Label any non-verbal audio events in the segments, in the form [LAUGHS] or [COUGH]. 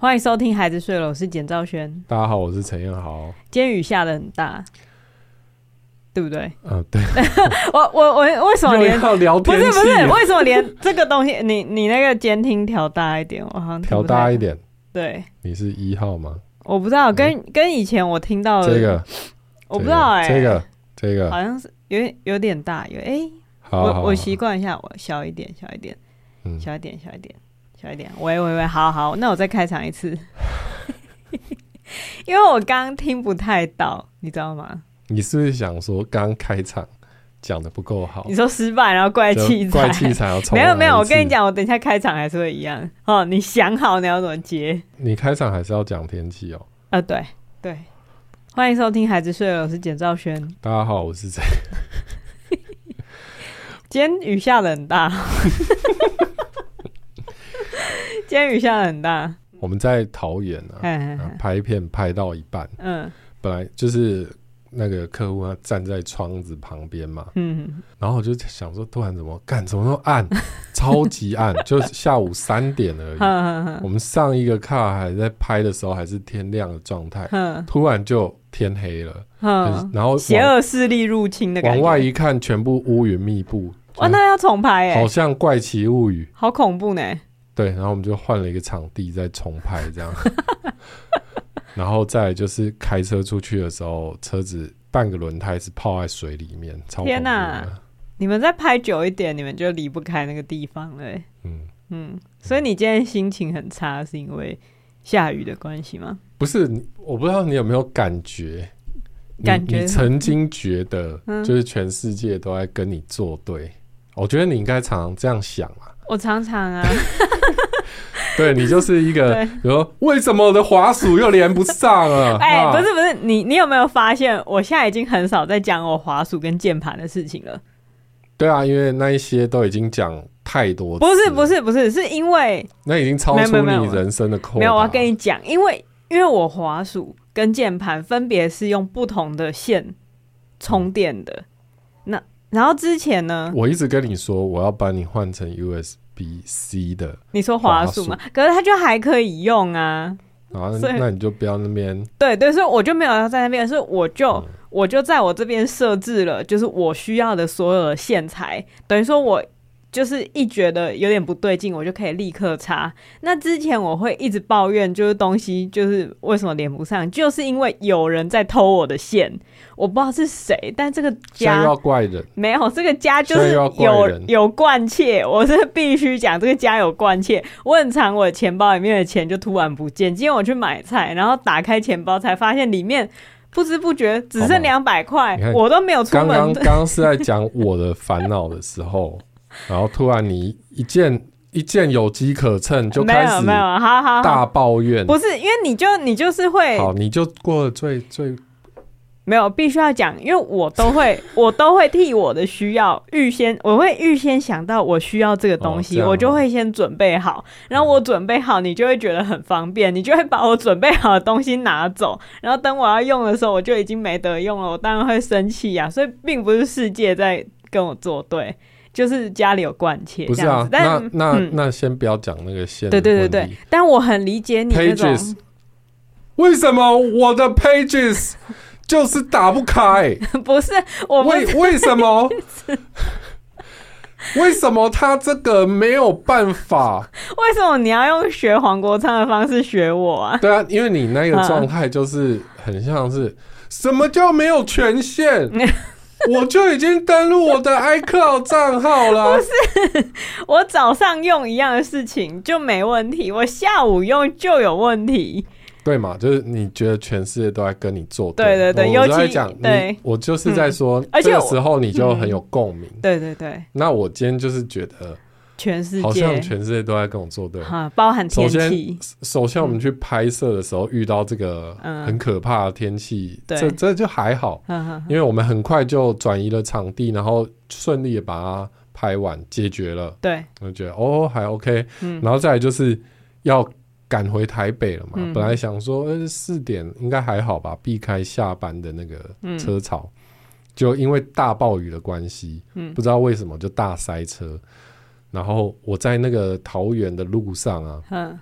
欢迎收听《孩子睡了》，我是简兆轩。大家好，我是陈彦豪。今天雨下的很大，对不对？嗯，对。[LAUGHS] 我我我为什么连要聊天？不是不是，为什么连这个东西？你你那个监听调大一点，我好像调大一点。对，你是一号吗？我不知道，跟、嗯、跟以前我听到的这个，我不知道哎、欸，这个这个好像是有点有点大，有哎、欸，我我习惯一下，我小一点，小一点，嗯，小一点，小一点。小一点，喂喂喂，好好，那我再开场一次，[LAUGHS] 因为我刚刚听不太到，你知道吗？你是不是想说刚开场讲的不够好？你说失败，然后怪器材，怪器材要重来？没有没有，我跟你讲，我等一下开场还是会一样哦。你想好你要怎么接？你开场还是要讲天气哦。啊、呃，对对，欢迎收听《孩子睡了》，我是简兆轩。大家好，我是谁？[LAUGHS] 今天雨下的很大。[LAUGHS] 今天雨下很大，我们在桃园啊嘿嘿嘿，拍片拍到一半，嗯，本来就是那个客户他站在窗子旁边嘛，嗯，然后我就想说，突然怎么干，怎么那么暗，[LAUGHS] 超级暗，就下午三点而已。[LAUGHS] 我们上一个卡还在拍的时候还是天亮的状态，突然就天黑了，然后邪恶势力入侵的感觉，往外一看，全部乌云密布，哇，那要重拍哎，好像怪奇物语，好恐怖呢。对，然后我们就换了一个场地再重拍这样，然后再就是开车出去的时候，车子半个轮胎是泡在水里面，超天哪！你们再拍久一点，你们就离不开那个地方了。嗯嗯，所以你今天心情很差，是因为下雨的关系吗？不是，我不知道你有没有感觉，感觉曾经觉得就是全世界都在跟你作对，嗯、我觉得你应该常常这样想啊。我常常啊，[LAUGHS] 对你就是一个，比如说为什么我的滑鼠又连不上了？[LAUGHS] 哎、欸，不是不是，你你有没有发现，我现在已经很少在讲我滑鼠跟键盘的事情了？对啊，因为那一些都已经讲太多次。不是不是不是，是因为那已经超出你人生的空。没有，我要跟你讲，因为因为我滑鼠跟键盘分别是用不同的线充电的。那然后之前呢，我一直跟你说我要把你换成 USB。B、C 的，你说滑鼠嘛？可是它就还可以用啊。啊，那你就不要那边。对对，所以我就没有要在那边，所以我就、嗯、我就在我这边设置了，就是我需要的所有的线材，等于说我。就是一觉得有点不对劲，我就可以立刻查。那之前我会一直抱怨，就是东西就是为什么连不上，就是因为有人在偷我的线，我不知道是谁。但这个家要怪人，没有这个家就是有有惯窃，我是必须讲这个家有惯窃。我很常我的钱包里面的钱就突然不见。今天我去买菜，然后打开钱包才发现里面不知不觉只剩两百块，我都没有出门。刚刚刚刚是在讲我的烦恼的时候。然后突然你一件一件有机可乘，就开始没有好好大抱怨，不是因为你就你就是会好，你就过了最最没有必须要讲，因为我都会我都会替我的需要预先，我会预先想到我需要这个东西，哦、我就会先准备好，然后我准备好，你就会觉得很方便，你就会把我准备好的东西拿走，然后等我要用的时候，我就已经没得用了，我当然会生气呀、啊，所以并不是世界在跟我作对。就是家里有惯切，不是啊？但那那、嗯、那先不要讲那个线。对对对对，但我很理解你那种。Pages，为什么我的 Pages 就是打不开？[LAUGHS] 不是我为为什么？[LAUGHS] 为什么他这个没有办法？为什么你要用学黄国昌的方式学我啊？对啊，因为你那个状态就是很像是、嗯、什么叫没有权限？[LAUGHS] [LAUGHS] 我就已经登录我的 iCloud 账号了。不是，我早上用一样的事情就没问题，我下午用就有问题。对嘛？就是你觉得全世界都在跟你作对。对对对，尤其讲对，我就是在说，而且这个时候你就很有共鸣、嗯。对对对。那我今天就是觉得。全世界。好像全世界都在跟我作对，包含天气。首先，首先我们去拍摄的时候遇到这个很可怕的天气，嗯，这这就还好，因为我们很快就转移了场地，然后顺利的把它拍完解决了。对，我觉得哦还 OK，嗯，然后再来就是要赶回台北了嘛，嗯，本来想说呃四点应该还好吧，避开下班的那个车潮，嗯，就因为大暴雨的关系，嗯，不知道为什么就大塞车。然后我在那个桃园的路上啊，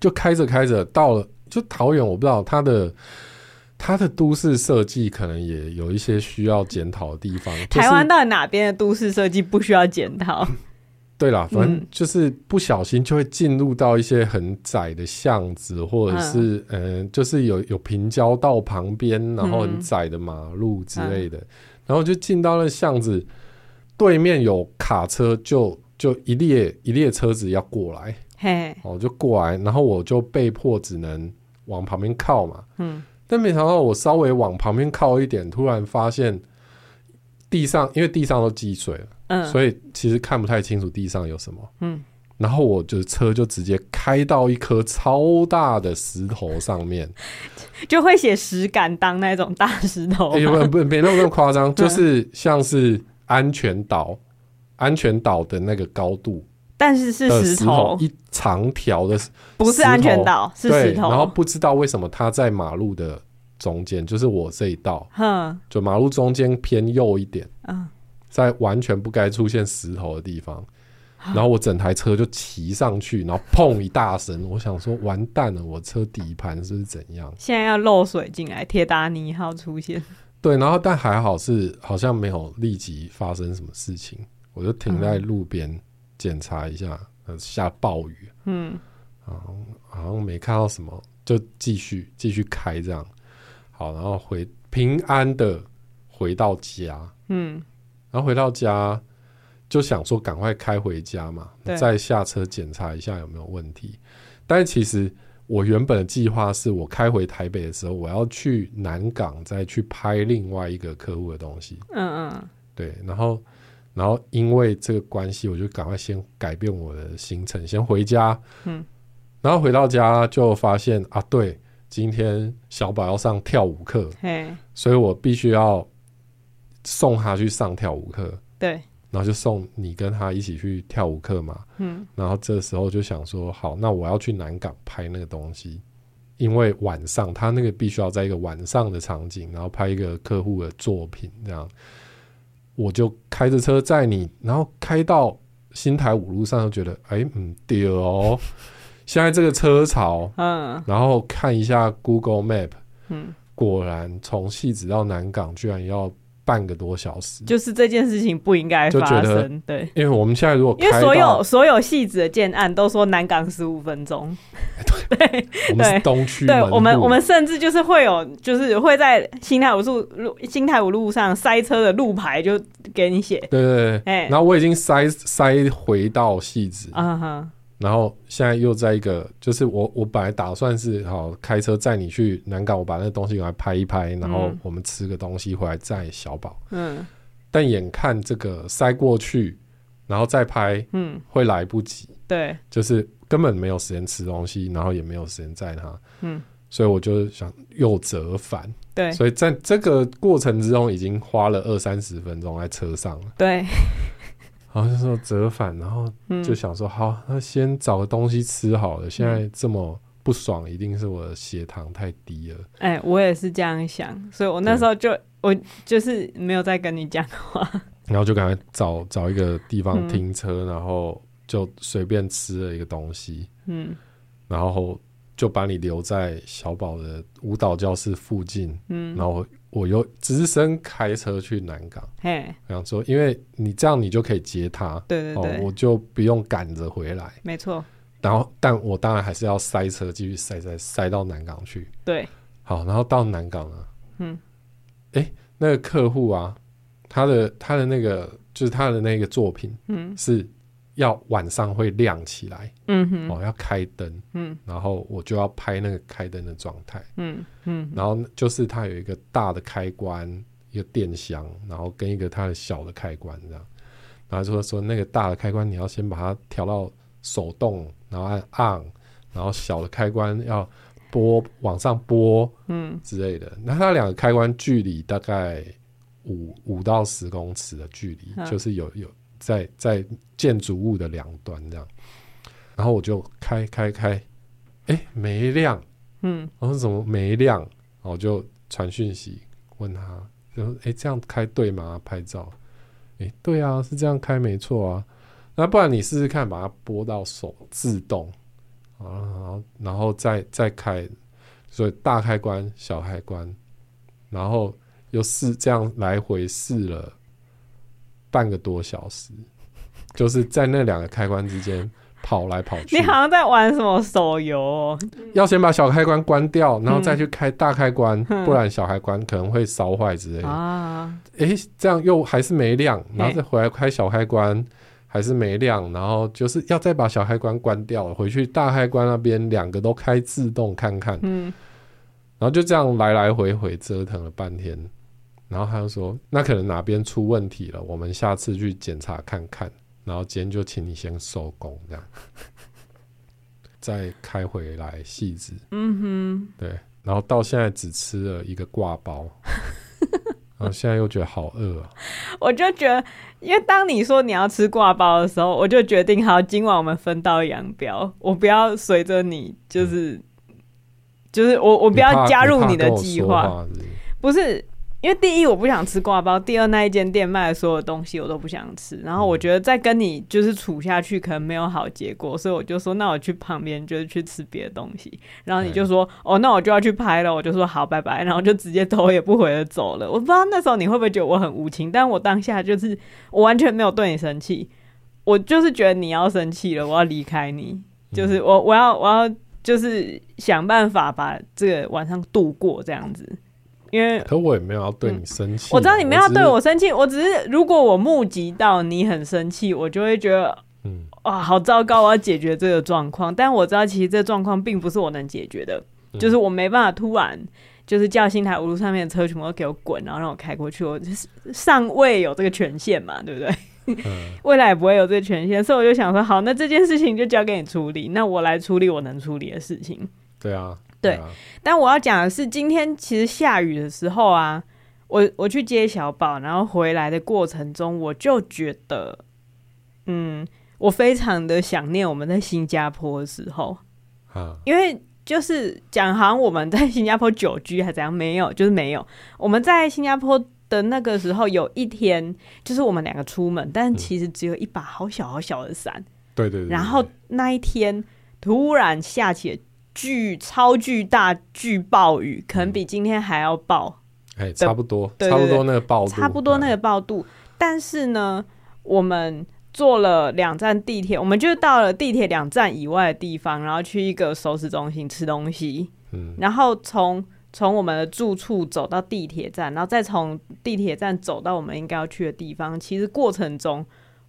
就开着开着到了，就桃园，我不知道它的它的都市设计可能也有一些需要检讨的地方。[LAUGHS] 台湾到底哪边的都市设计不需要检讨？[LAUGHS] 对啦，反正就是不小心就会进入到一些很窄的巷子，或者是嗯、呃，就是有有平交道旁边，然后很窄的马路之类的，嗯、然后就进到了巷子对面有卡车就，就就一列一列车子要过来，嘿，哦，就过来，然后我就被迫只能往旁边靠嘛，嗯，但没想到我稍微往旁边靠一点，突然发现地上因为地上都积水了。嗯，所以其实看不太清楚地上有什么。嗯，然后我就车就直接开到一颗超大的石头上面，[LAUGHS] 就会写石敢当那种大石头。不不，没那么夸张，[LAUGHS] 就是像是安全岛，安全岛的那个高度，但是是石头，一长条的，不是安全岛，是石头。然后不知道为什么它在马路的中间，就是我这一道，嗯，就马路中间偏右一点，嗯。在完全不该出现石头的地方，然后我整台车就骑上去，然后砰一大声，我想说完蛋了，我车底盘是不是怎样？现在要漏水进来，铁达尼号出现。对，然后但还好是好像没有立即发生什么事情，我就停在路边检查一下，嗯、下暴雨，嗯，好像没看到什么，就继续继续开这样，好，然后回平安的回到家，嗯。然后回到家就想说赶快开回家嘛，再下车检查一下有没有问题。但是其实我原本的计划是我开回台北的时候，我要去南港再去拍另外一个客户的东西。嗯嗯，对。然后，然后因为这个关系，我就赶快先改变我的行程，先回家。嗯。然后回到家就发现啊，对，今天小宝要上跳舞课，所以我必须要。送他去上跳舞课，对，然后就送你跟他一起去跳舞课嘛，嗯，然后这时候就想说，好，那我要去南港拍那个东西，因为晚上他那个必须要在一个晚上的场景，然后拍一个客户的作品，这样，我就开着车载你，然后开到新台五路上，就觉得，哎，嗯，对哦，现在这个车潮，嗯，然后看一下 Google Map，嗯，果然从汐止到南港居然要。半个多小时，就是这件事情不应该发生。对，因为我们现在如果因为所有所有戏子的建案都说南港十五分钟，对 [LAUGHS] 对，我们是东区，对，我们我们甚至就是会有，就是会在新泰五路路新泰五路上塞车的路牌就给你写，对对对，哎，然后我已经塞塞回到汐止，嗯哼。然后现在又在一个，就是我我本来打算是好开车载你去南港，我把那个东西给它拍一拍，然后我们吃个东西回来载小宝。嗯。但眼看这个塞过去，然后再拍，嗯，会来不及。对。就是根本没有时间吃东西，然后也没有时间载他。嗯。所以我就想又折返。对。所以在这个过程之中，已经花了二三十分钟在车上了。对。然后就说折返，然后就想说好，那先找个东西吃好了。现在这么不爽，一定是我的血糖太低了。哎，我也是这样想，所以我那时候就我就是没有再跟你讲话，然后就赶快找找一个地方停车，然后就随便吃了一个东西，嗯，然后就把你留在小宝的舞蹈教室附近，嗯，然后。我又直升开车去南港，嘿，这样说，因为你这样你就可以接他，对对对，哦、我就不用赶着回来，没错。然后，但我当然还是要塞车，继续塞塞塞到南港去。对，好，然后到南港了，嗯，哎、欸，那个客户啊，他的他的那个就是他的那个作品，嗯，是。要晚上会亮起来，嗯哼，哦，要开灯，嗯，然后我就要拍那个开灯的状态，嗯嗯，然后就是它有一个大的开关，一个电箱，然后跟一个它的小的开关这样，然后就说说那个大的开关你要先把它调到手动，然后按 on，然后小的开关要拨往上拨，嗯。之类的，那它两个开关距离大概五五到十公尺的距离，就是有有。在在建筑物的两端这样，然后我就开开开，哎、欸，没亮，嗯，我说怎么没亮？然后我就传讯息问他，就说哎、欸，这样开对吗？拍照，哎、欸，对啊，是这样开没错啊。那不然你试试看，把它拨到手自动，啊，然后然后再再开，所以大开关、小开关，然后又试这样来回试了半个多小时，就是在那两个开关之间。跑来跑去，你好像在玩什么手游哦？要先把小开关关掉，然后再去开大开关，嗯、不然小开关可能会烧坏之类的。啊，哎、欸，这样又还是没亮，然后再回来开小开关，还是没亮，然后就是要再把小开关关掉，回去大开关那边两个都开自动看看。嗯，然后就这样来来回回折腾了半天，然后他就说，那可能哪边出问题了，我们下次去检查看看。然后今天就请你先收工，这样，[LAUGHS] 再开回来细致。嗯哼，对。然后到现在只吃了一个挂包，[LAUGHS] 然后现在又觉得好饿啊。我就觉得，因为当你说你要吃挂包的时候，我就决定好，今晚我们分道扬镳。我不要随着你，就是，嗯、就是我我不要加入你的计划，不是。因为第一我不想吃挂包，第二那一间店卖的所有东西我都不想吃，然后我觉得再跟你就是处下去可能没有好结果，所以我就说那我去旁边就是去吃别的东西，然后你就说哦，那我就要去拍了，我就说好拜拜，然后就直接头也不回的走了。我不知道那时候你会不会觉得我很无情，但我当下就是我完全没有对你生气，我就是觉得你要生气了，我要离开你，就是我我要我要就是想办法把这个晚上度过这样子。因为，可我也没有要对你生气，嗯。我知道你没有要对我生气，我只是如果我目击到你很生气，我就会觉得，嗯，哇，好糟糕，我要解决这个状况。但我知道其实这状况并不是我能解决的，嗯，就是我没办法突然就是叫新台五路上面的车全部都给我滚，然后让我开过去。我就是尚未有这个权限嘛，对不对？嗯，[LAUGHS] 未来也不会有这个权限，所以我就想说，好，那这件事情就交给你处理，那我来处理我能处理的事情。对啊。对，对啊，但我要讲的是，今天其实下雨的时候啊，我我去接小宝，然后回来的过程中，我就觉得，嗯，我非常的想念我们在新加坡的时候，啊，因为就是讲好像我们在新加坡久居还怎样，没有，就是没有。我们在新加坡的那个时候，有一天就是我们两个出门，但其实只有一把好小好小的伞，对对对。然后那一天突然下起了。巨超巨大巨暴雨，可能比今天还要暴，哎、欸，差不多，差不多那个暴度，差不多那个暴度。但是呢，我们坐了两站地铁，我们就到了地铁两站以外的地方，然后去一个熟食中心吃东西。嗯，然后从从我们的住处走到地铁站，然后再从地铁站走到我们应该要去的地方，其实过程中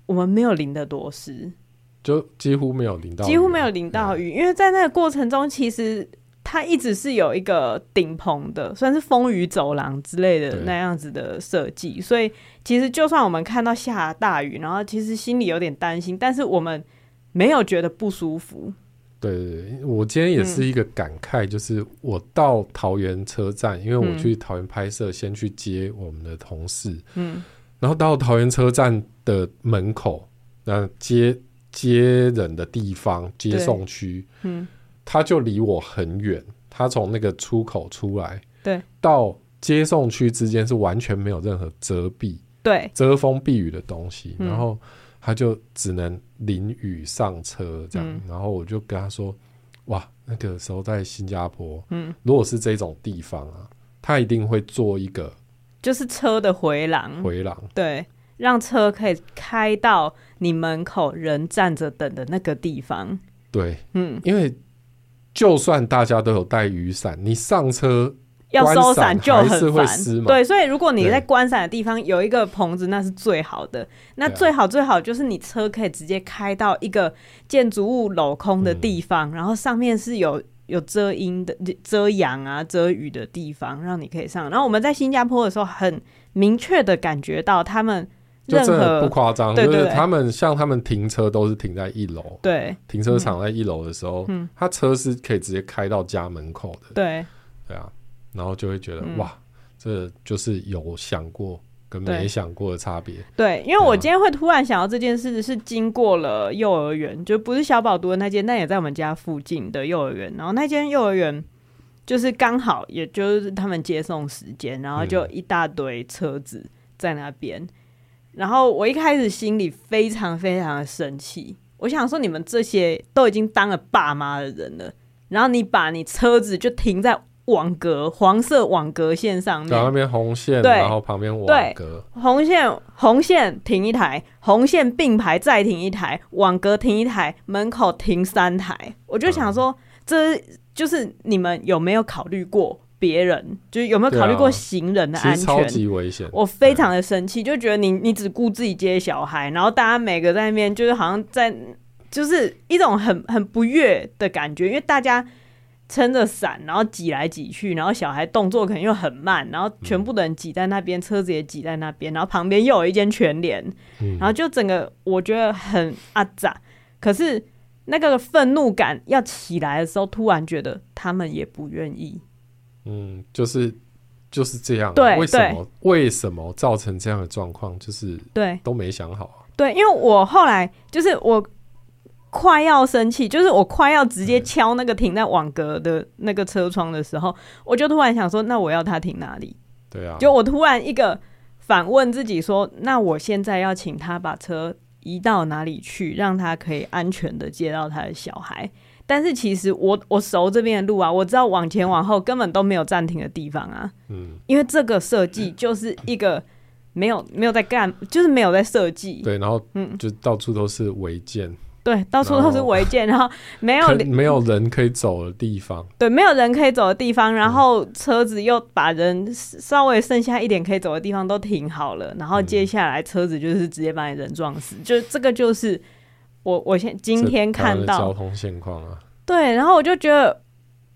我们没有淋得多湿。就几乎没有淋到，几乎没有淋到雨，因为在那个过程中，其实它一直是有一个顶棚的，算是风雨走廊之类的那样子的设计，所以其实就算我们看到下大雨，然后其实心里有点担心，但是我们没有觉得不舒服。对对对，我今天也是一个感慨，就是我到桃园车站，因为我去桃园拍摄，先去接我们的同事，嗯，然后到桃园车站的门口，那接。接人的地方，接送区，嗯，他就离我很远。他从那个出口出来，对，到接送区之间是完全没有任何遮蔽，对，遮风避雨的东西。然后他就只能淋雨上车这样。嗯，然后我就跟他说：“哇，那个时候在新加坡，嗯，如果是这种地方啊，他一定会做一个，就是车的回廊，回廊，对。”让车可以开到你门口人站着等的那个地方。对，嗯，因为就算大家都有带雨伞，你上车要收伞就很烦。对，所以如果你在关伞的地方有一个棚子，那是最好的。那最好最好就是你车可以直接开到一个建筑物镂空的地方，嗯，然后上面是有有遮阴的、遮阳啊、遮雨的地方，让你可以上。然后我们在新加坡的时候，很明确的感觉到他们。就真的不夸张，就是他们像他们停车都是停在一楼，对，停车场在一楼的时候，嗯，他车是可以直接开到家门口的，对，对啊，然后就会觉得、嗯、哇，这就是有想过跟没想过的差别。对，因为我今天会突然想到这件事，是经过了幼儿园，就不是小宝读的那间，但也在我们家附近的幼儿园，然后那间幼儿园就是刚好也就是他们接送时间，然后就一大堆车子在那边。然后我一开始心里非常非常的生气，我想说，你们这些都已经当了爸妈的人了，然后你把你车子就停在网格黄色网格线上面，那边红线，对，然后旁边网格，红线红线停一台，红线并排再停一台，网格停一台，门口停三台，我就想说，嗯、这就是你们有没有考虑过？别人就是有没有考虑过行人的安全？超级危险！我非常的生气，就觉得你你只顾自己接小孩，然后大家每个在那边就是好像在，就是一种很很不悦的感觉，因为大家撑着伞，然后挤来挤去，然后小孩动作可能又很慢，然后全部的人挤在那边，嗯、车子也挤在那边，然后旁边又有一间全联，嗯、然后就整个我觉得很阿杂。可是那个愤怒感要起来的时候，突然觉得他们也不愿意。嗯，就是就是这样、啊。对，为什么为什么造成这样的状况？就是对，都没想好啊。对，因为我后来就是我快要生气，就是我快要直接敲那个停在网格的那个车窗的时候，嗯、我就突然想说，那我要他停哪里？对啊，就我突然一个反问自己说，那我现在要请他把车移到哪里去，让他可以安全的接到他的小孩。但是其实我我熟这边的路啊，我知道往前往后根本都没有暂停的地方啊。嗯，因为这个设计就是一个没有没有在干，[LAUGHS] 就是没有在设计。对，然后嗯，就到处都是违建。对，到处都是违建，然后没有没有人可以走的地方。对，没有人可以走的地方，然后车子又把人稍微剩下一点可以走的地方都停好了，然后接下来车子就是直接把你人撞死，就这个就是。我我现今天看到交通现况啊，对，然后我就觉得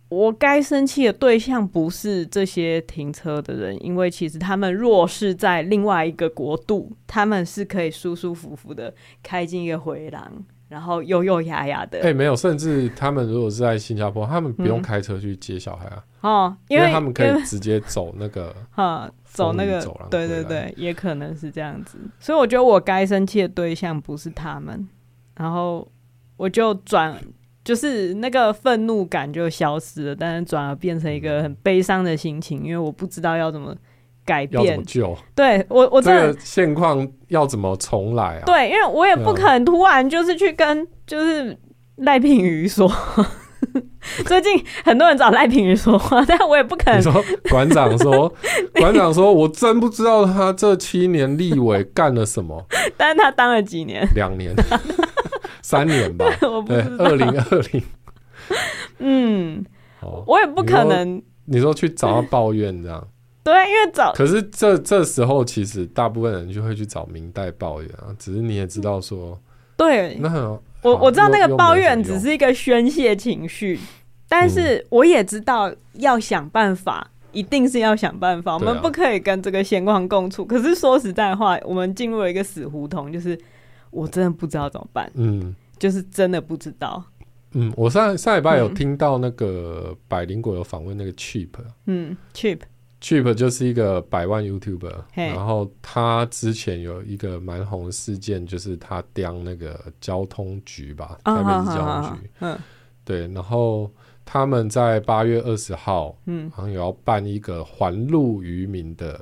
我该生气的对象不是这些停车的人，因为其实他们若是在另外一个国度，他们是可以舒舒服服的开进一个回廊，然后优优雅雅的。哎、欸，没有，甚至他们如果是在新加坡，他们不用开车去接小孩啊，嗯、哦因，因为他们可以直接走那个 [LAUGHS] 哈，走那个走廊，对对对，也可能是这样子。所以我觉得我该生气的对象不是他们。然后我就转，就是那个愤怒感就消失了，但是转而变成一个很悲伤的心情，因为我不知道要怎么改变，要怎么救？对我，我这个现况要怎么重来啊？对，因为我也不可能突然就是去跟就是赖品瑜说，[LAUGHS] 最近很多人找赖品妤说话，但我也不可能说馆长说，[LAUGHS] 馆长说我真不知道他这七年立委干了什么，[LAUGHS] 但是他当了几年？两年。三年吧，[LAUGHS] 对，二零二零。嗯，我也不可能。你说去找他抱怨这样？对，因为找。可是这这时候，其实大部分人就会去找明代抱怨啊。只是你也知道说，对，那我我知道那个抱怨只是一个宣泄情绪，但是我也知道要想办法，一定是要想办法。我们不可以跟这个现况共处。可是说实在话，我们进入了一个死胡同，就是。我真的不知道怎么办，嗯，就是真的不知道。嗯，我上上礼拜有听到那个百灵果有访问那个 Cheap，嗯，Cheap。Cheap 就是一个百万 YouTuber，然后他之前有一个蛮红的事件，就是他刁那个交通局吧，台北市交通局，嗯，对，然后他们在八月二十号，嗯，好像有要办一个还路于民的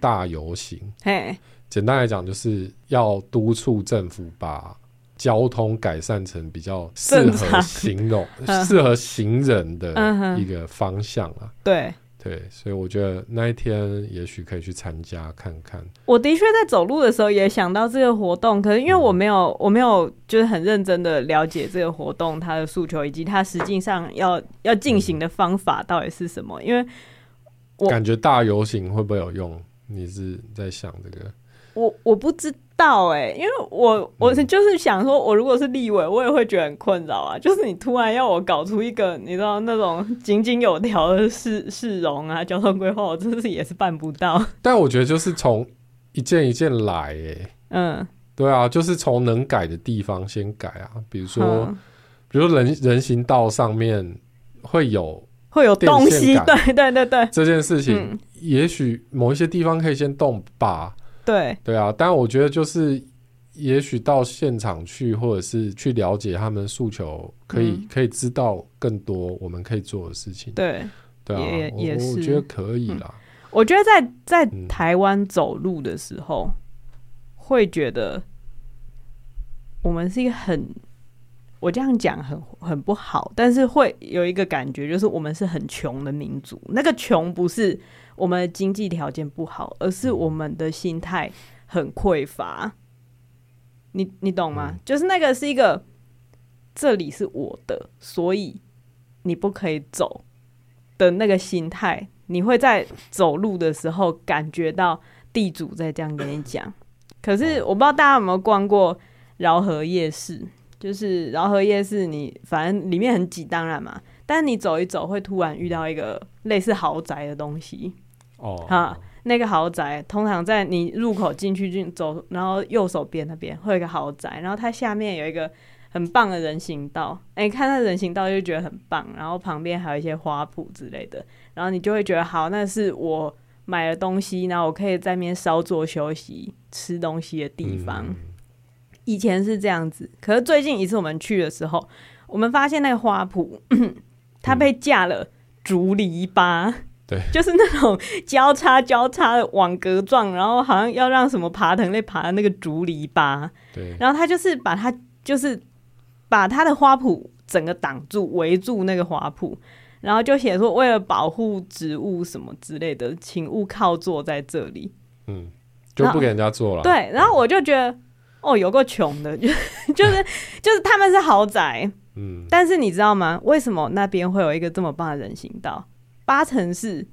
大游行，嘿。简单来讲，就是要督促政府把交通改善成比较适合行动、适合行人的一个方向啊。对对，所以我觉得那一天也许可以去参加看看。我的确在走路的时候也想到这个活动，可是因为我没有，我没有就是很认真的了解这个活动它的诉求以及它实际上要要进行的方法到底是什么。因为我感觉大游行会不会有用？你是在想这个？我我不知道哎、欸，因为我我就是想说，我如果是立委，我也会觉得很困扰啊。就是你突然要我搞出一个，你知道那种井井有条的市市容啊、交通规划，我真是也是办不到。[LAUGHS] 但我觉得就是从一件一件来、欸，哎，嗯，对啊，就是从能改的地方先改啊。比如说，嗯、比如说人人行道上面会有会有东西，对对对对，这件事情，嗯、也许某一些地方可以先动吧。对。对啊，但我觉得就是，也许到现场去，或者是去了解他们诉求，可以、嗯、可以知道更多我们可以做的事情。对。对啊，也也是，我觉得可以啦。嗯、我觉得在在台湾走路的时候，嗯、会觉得我们是一个很我这样讲很很不好，但是会有一个感觉，就是我们是很穷的民族。那个穷不是我们的经济条件不好，而是我们的心态很匮乏。你你懂吗？嗯、就是那个是一个，这里是我的，所以你不可以走的那个心态。你会在走路的时候感觉到地主在这样跟你讲。[COUGHS] 可是我不知道大家有没有逛过饶河夜市，就是饶河夜市，你反正里面很挤，当然嘛。但是你走一走，会突然遇到一个类似豪宅的东西。哦，哈。那个豪宅通常在你入口进去进走，然后右手边那边会有一个豪宅，然后它下面有一个很棒的人行道。哎，看那人行道就觉得很棒，然后旁边还有一些花圃之类的，然后你就会觉得好，那是我买了东西，然后我可以在那边稍作休息、吃东西的地方。嗯。以前是这样子，可是最近一次我们去的时候，我们发现那个花圃 [COUGHS] 它被架了竹篱笆。对，就是那种交叉交叉的网格状，然后好像要让什么爬藤类爬的那个竹篱笆。对，然后他就是把它，就是把他的花圃整个挡住，围住那个花圃，然后就写说为了保护植物什么之类的，请勿靠坐在这里。嗯，就不给人家坐了。对，然后我就觉得，哦，有个穷的，就 [LAUGHS] 就是就是他们是豪宅，嗯，但是你知道吗？为什么那边会有一个这么棒的人行道？八成是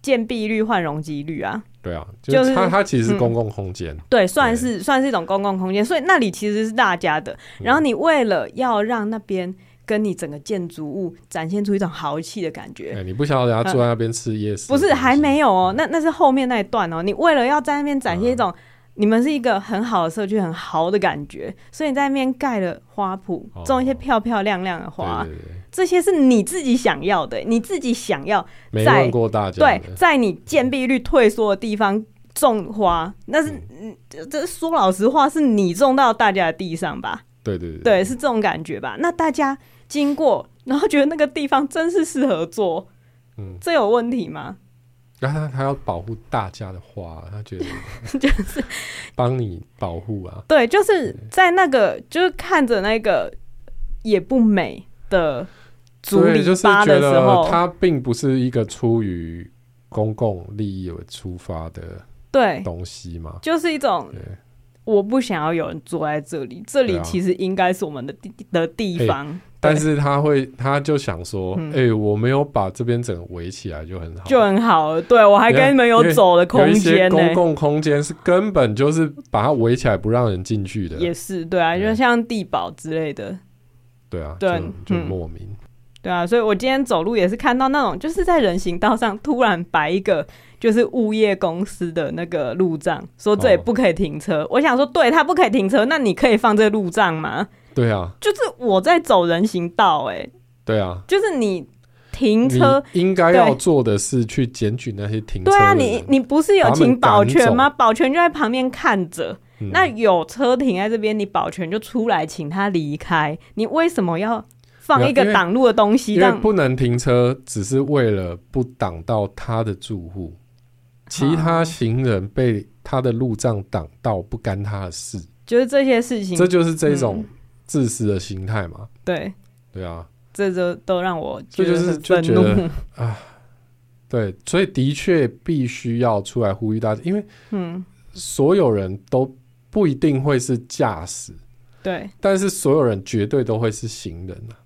建蔽率换容积率啊，对啊，就是它它其实是公共空间，嗯，对，算是算是一种公共空间，所以那里其实是大家的。然后你为了要让那边跟你整个建筑物展现出一种豪气的感觉，欸，你不想要人家坐在那边吃夜市？不是，还没有哦，那那是后面那一段哦。你为了要在那边展现一种。你们是一个很好的社区，很豪的感觉，所以你在那边盖了花圃，种一些漂漂亮亮的花，对对对，这些是你自己想要的，你自己想要在。没问过大家。对，在你建蔽率退缩的地方种花，那是嗯，这说老实话，是你种到大家的地上吧？对对对，对，是这种感觉吧？那大家经过，然后觉得那个地方真是适合做，嗯，这有问题吗？然后他他要保护大家的花，他觉得 [LAUGHS] 就是帮你保护啊。对，就是在那个就是看着那个也不美的竹篱笆的时候，它并不是一个出于公共利益而出发的对东西嘛，就是一种我不想要有人坐在这里，这里其实应该是我们的地的地方。但是他会，他就想说，哎、嗯欸，我没有把这边整个围起来，就很好，就很好了。对，我还跟你们有走的空间，公共空间是根本就是把它围起来不让人进去的。也是，对啊，就像地堡之类的。对啊，对，就，就莫名、嗯。对啊，所以我今天走路也是看到那种，就是在人行道上突然摆一个，就是物业公司的那个路障，说这里不可以停车。哦、我想说，对，他不可以停车，那你可以放这个路障吗？对啊，就是我在走人行道，哎，对啊，就是你停车应该要做的是去检举那些停车。对啊，你你不是有请保全吗？保全就在旁边看着，嗯，那有车停在这边，你保全就出来请他离开。你为什么要放一个挡路的东西？因为不能停车，只是为了不挡到他的住户，其他行人被他的路障挡到不干他的事。就是这些事情，这就是这种。嗯。自私的心态嘛，对，对啊，这就都让我觉得很愤怒。啊。对，所以的确必须要出来呼吁大家，因为嗯，所有人都不一定会是驾驶，对，但是所有人绝对都会是行人啊，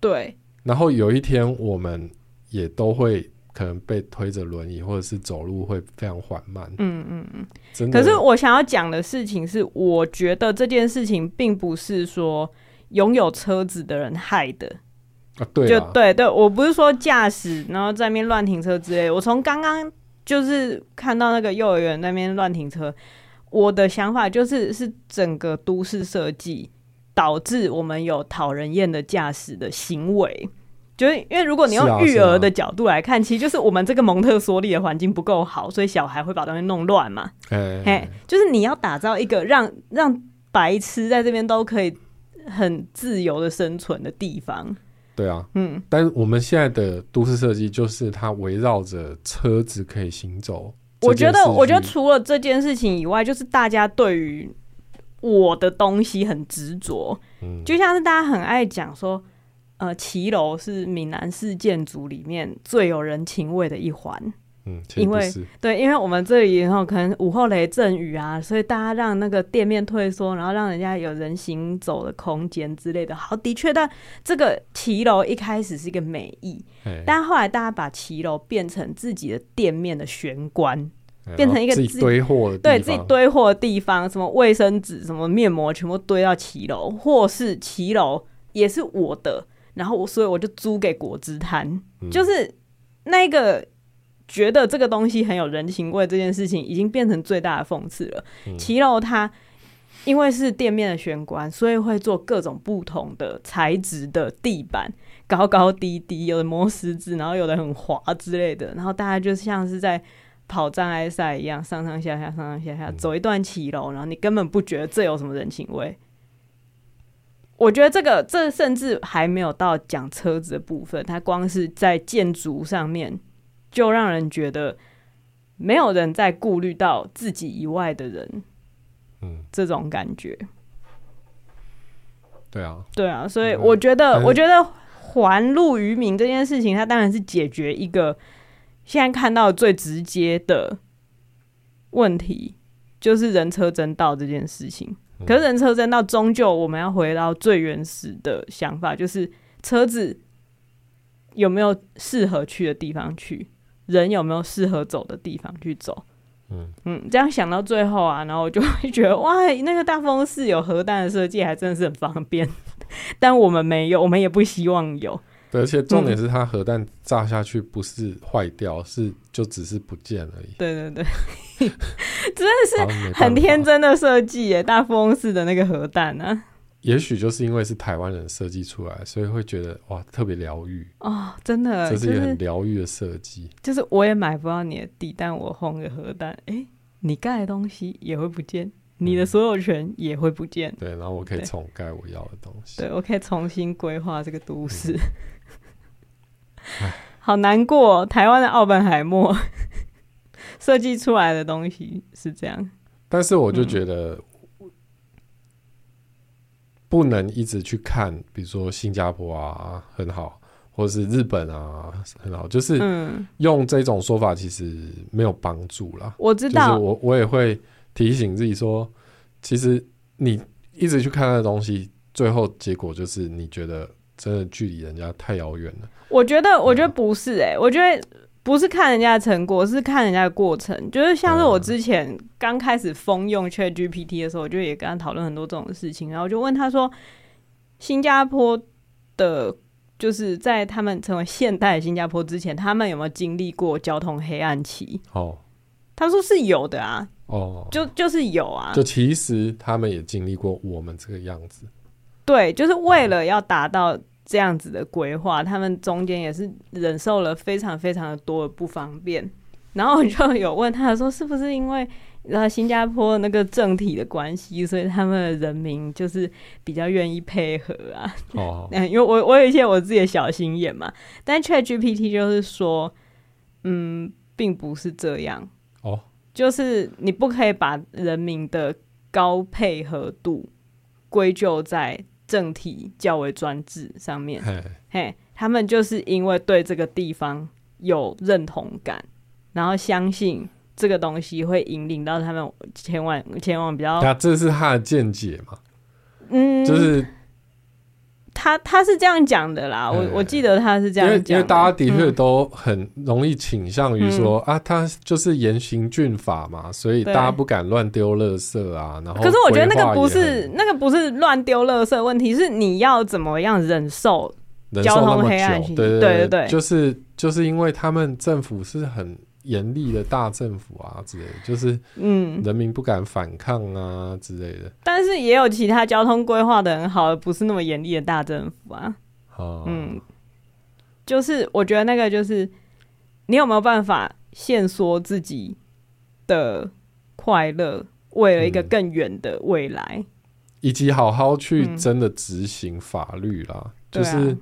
对。然后有一天，我们也都会。可能被推着轮椅，或者是走路会非常缓慢。嗯嗯嗯，真的。可是我想要讲的事情是，我觉得这件事情并不是说拥有车子的人害的。啊，对，就对对，我不是说驾驶然后在那边乱停车之类。我从刚刚就是看到那个幼儿园那边乱停车，我的想法就是是整个都市设计导致我们有讨人厌的驾驶的行为。就是因为如果你用育儿的角度来看，其实就是我们这个蒙特梭利的环境不够好，所以小孩会把东西弄乱嘛。嘿，就是你要打造一个让让白痴在这边都可以很自由的生存的地方。对啊，嗯，但是我们现在的都市设计就是它围绕着车子可以行走。我觉得，我觉得除了这件事情以外，就是大家对于我的东西很执着，嗯，就像是大家很爱讲说，呃，骑楼是闽南式建筑里面最有人情味的一环，嗯，因为对，因为我们这里然后可能午后雷阵雨啊，所以大家让那个店面退缩，然后让人家有人行走的空间之类的。好，的确，但这个骑楼一开始是一个美意，但后来大家把骑楼变成自己的店面的玄关。变成一个自己堆货的对自己堆货的地方，什么卫生纸、什么面膜，全部堆到骑楼，或是骑楼也是我的，然后我所以我就租给果汁摊，嗯、就是那个觉得这个东西很有人情味这件事情，已经变成最大的讽刺了。骑楼、嗯、它因为是店面的玄关，所以会做各种不同的材质的地板，高高低低，有的磨石子，然后有的很滑之类的，然后大家就像是在。跑障碍赛一样，上上下下，上上下下，走一段骑楼，然后你根本不觉得这有什么人情味。我觉得这个，这甚至还没有到讲车子的部分，它光是在建筑上面，就让人觉得没有人在顾虑到自己以外的人。嗯，这种感觉。对啊，对啊，所以我觉得，我觉得还路于民这件事情，它当然是解决一个。现在看到最直接的问题就是人车争道这件事情。可是人车争道，终究我们要回到最原始的想法，就是车子有没有适合去的地方去，人有没有适合走的地方去走。嗯嗯，这样想到最后啊，然后我就会觉得，哇，那个大风是有核弹的设计，还真的是很方便。[LAUGHS] 但我们没有，我们也不希望有。对，而且重点是它核弹炸下去不是坏掉，嗯、是就只是不见而已。对对对，[LAUGHS] 真的是很天真的设计耶！大富翁式的那个核弹呢、啊？也许就是因为是台湾人设计出来，所以会觉得哇，特别疗愈哦，真的，这是一个很疗愈的设计。就是我也买不到你的地，但我轰个核弹，哎、欸，你盖的东西也会不见，你的所有权也会不见。嗯、对，然后我可以重盖我要的东西。对，我可以重新规划这个都市。嗯 [LAUGHS] 好难过，台湾的奥本海默设计出来的东西是这样，但是我就觉得不能一直去看，比如说新加坡啊很好，或者是日本啊很好，就是用这种说法其实没有帮助啦。我知道，我我也会提醒自己说，其实你一直去看那个东西，最后结果就是你觉得。真的距离人家太遥远了。我觉得，我觉得不是哎、我觉得不是看人家的成果，是看人家的过程。就是像是我之前刚开始疯用 ChatGPT 的时候，我就也跟他讨论很多这种事情，然后我就问他说：“新加坡的，就是在他们成为现代新加坡之前，他们有没有经历过交通黑暗期？”哦，他说是有的啊。哦，就就是有啊。就其实他们也经历过我们这个样子。对，就是为了要达到这样子的规划，他们中间也是忍受了非常非常的多的不方便。然后我就有问他说，是不是因为呃新加坡那个政体的关系，所以他们的人民就是比较愿意配合啊？哦，[LAUGHS] 因为我我有一些我自己的小心眼嘛。但 ChatGPT 就是说，嗯，并不是这样哦，就是你不可以把人民的高配合度归咎在。政体较为专制上面，嘿，他们就是因为对这个地方有认同感，然后相信这个东西会引领到他们前往前往比较。那这是他的见解嘛？嗯，就是。他他是这样讲的啦，我我记得他是这样讲，因为因为大家的确都很容易倾向于说、嗯、啊，他就是严刑峻法嘛，所以大家不敢乱丢垃圾啊。然后，可是我觉得那个不是那个不是乱丢垃圾问题，是你要怎么样忍受交通黑暗期？对对对，就是就是因为他们政府是很。严厉的大政府啊之类的，就是嗯，人民不敢反抗啊之类的。嗯、但是也有其他交通规划的很好，不是那么严厉的大政府啊。哦、嗯，就是我觉得那个就是你有没有办法限缩自己的快乐，为了一个更远的未来、嗯，以及好好去真的执行法律啦，嗯、就是。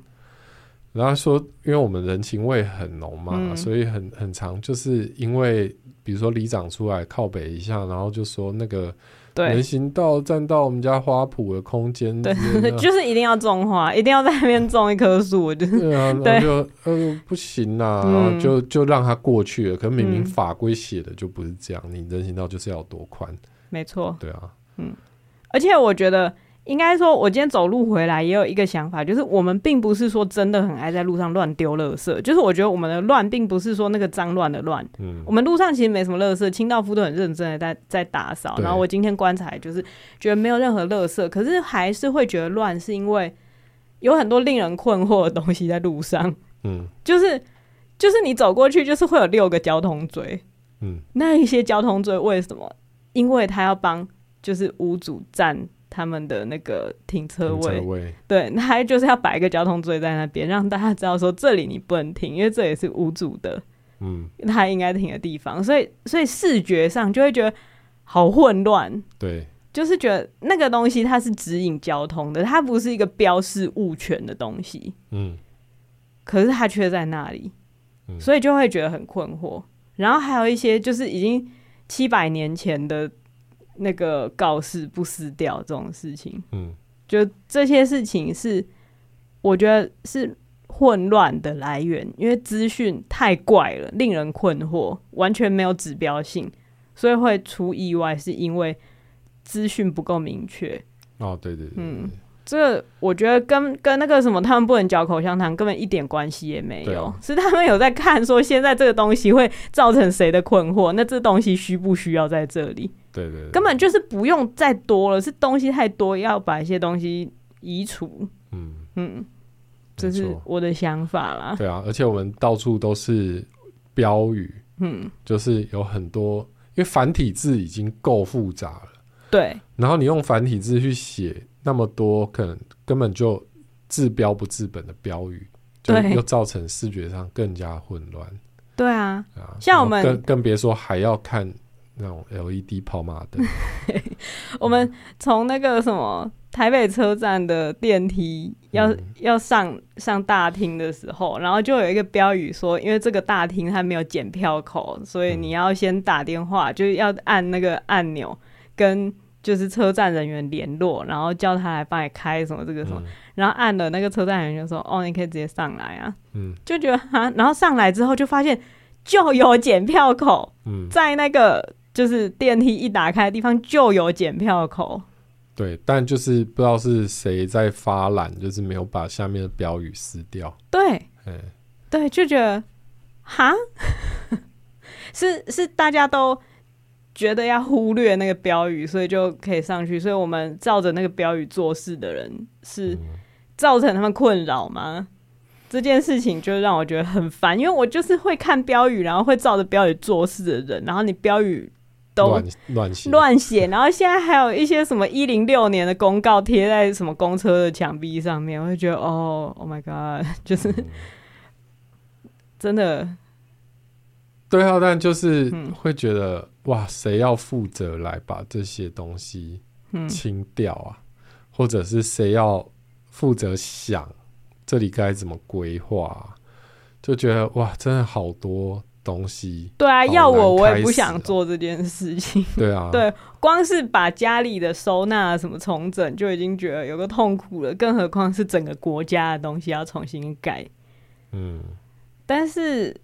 然后说，因为我们人情味很浓嘛，嗯、所以很很长，就是因为比如说里长出来靠北一下，然后就说那个，人行道占到我们家花圃的空间，对，[LAUGHS] 就是一定要种花，一定要在那边种一棵树，就 [LAUGHS] 是对啊，然后就呃不行啦，然后就就让它过去了。可明明法规写的就不是这样，你人行道就是要多宽，没错，对啊，嗯，而且我觉得。应该说，我今天走路回来也有一个想法，就是我们并不是说真的很爱在路上乱丢垃圾，就是我觉得我们的乱并不是说那个脏乱的乱，嗯，我们路上其实没什么垃圾，清道夫都很认真的在在打扫，然后我今天观察就是觉得没有任何垃圾，可是还是会觉得乱，是因为有很多令人困惑的东西在路上，嗯，就是就是你走过去就是会有六个交通锥，嗯，那一些交通锥为什么？因为他要帮就是屋主占。他们的那个停车位，车位。对，那还就是要摆一个交通锥在那边，让大家知道说这里你不能停，因为这也是无主的，嗯，他应该停的地方，所以所以视觉上就会觉得好混乱，对，就是觉得那个东西它是指引交通的，它不是一个标示物权的东西，嗯，可是它却在那里，嗯，所以就会觉得很困惑。然后还有一些就是已经七百年前的。那个告示不撕掉这种事情，嗯，就这些事情是我觉得是混乱的来源，因为资讯太怪了，令人困惑，完全没有指标性，所以会出意外，是因为资讯不够明确。哦，对对对，嗯。这个我觉得跟跟那个什么，他们不能嚼口香糖，根本一点关系也没有。啊、是他们有在看，说现在这个东西会造成谁的困惑？那这东西需不需要在这里？对对，对，根本就是不用再多了，是东西太多，要把一些东西移除。嗯嗯，这是我的想法啦。对啊，而且我们到处都是标语，嗯，就是有很多，因为繁体字已经够复杂了。对，然后你用繁体字去写。那么多可能根本就治标不治本的标语，就又造成视觉上更加混乱。对啊，啊像我们更更别说还要看那种 LED 跑马灯。[LAUGHS] 我们从那个什么台北车站的电梯要、嗯、要上上大厅的时候，然后就有一个标语说，因为这个大厅它没有检票口，所以你要先打电话，嗯、就是要按那个按钮跟。就是车站人员联络，然后叫他来帮你开什么这个什么，嗯、然后按了那个车站人员就说：“哦，你可以直接上来啊。”嗯，就觉得哈，然后上来之后就发现就有检票口，嗯，在那个就是电梯一打开的地方就有检票口。对，但就是不知道是谁在发懒，就是没有把下面的标语撕掉。对，对，就觉得哈，[LAUGHS] 是是大家都。觉得要忽略那个标语，所以就可以上去。所以我们照着那个标语做事的人，是造成他们困扰吗？嗯、这件事情就让我觉得很烦，因为我就是会看标语，然后会照着标语做事的人。然后你标语都乱乱写，乱写，[LAUGHS] 然后现在还有一些什么一零六年的公告贴在什么公车的墙壁上面，我就觉得哦，Oh my God，[LAUGHS] 就是、嗯、真的。对啊，但就是会觉得。嗯哇，谁要负责来把这些东西清掉啊？嗯、或者是谁要负责想这里该怎么规划、啊？就觉得哇，真的好多东西。对啊，要我我也不想做这件事情。[LAUGHS] 对啊，[LAUGHS] 对，光是把家里的收纳什么重整就已经觉得有个痛苦了，更何况是整个国家的东西要重新改。嗯，但是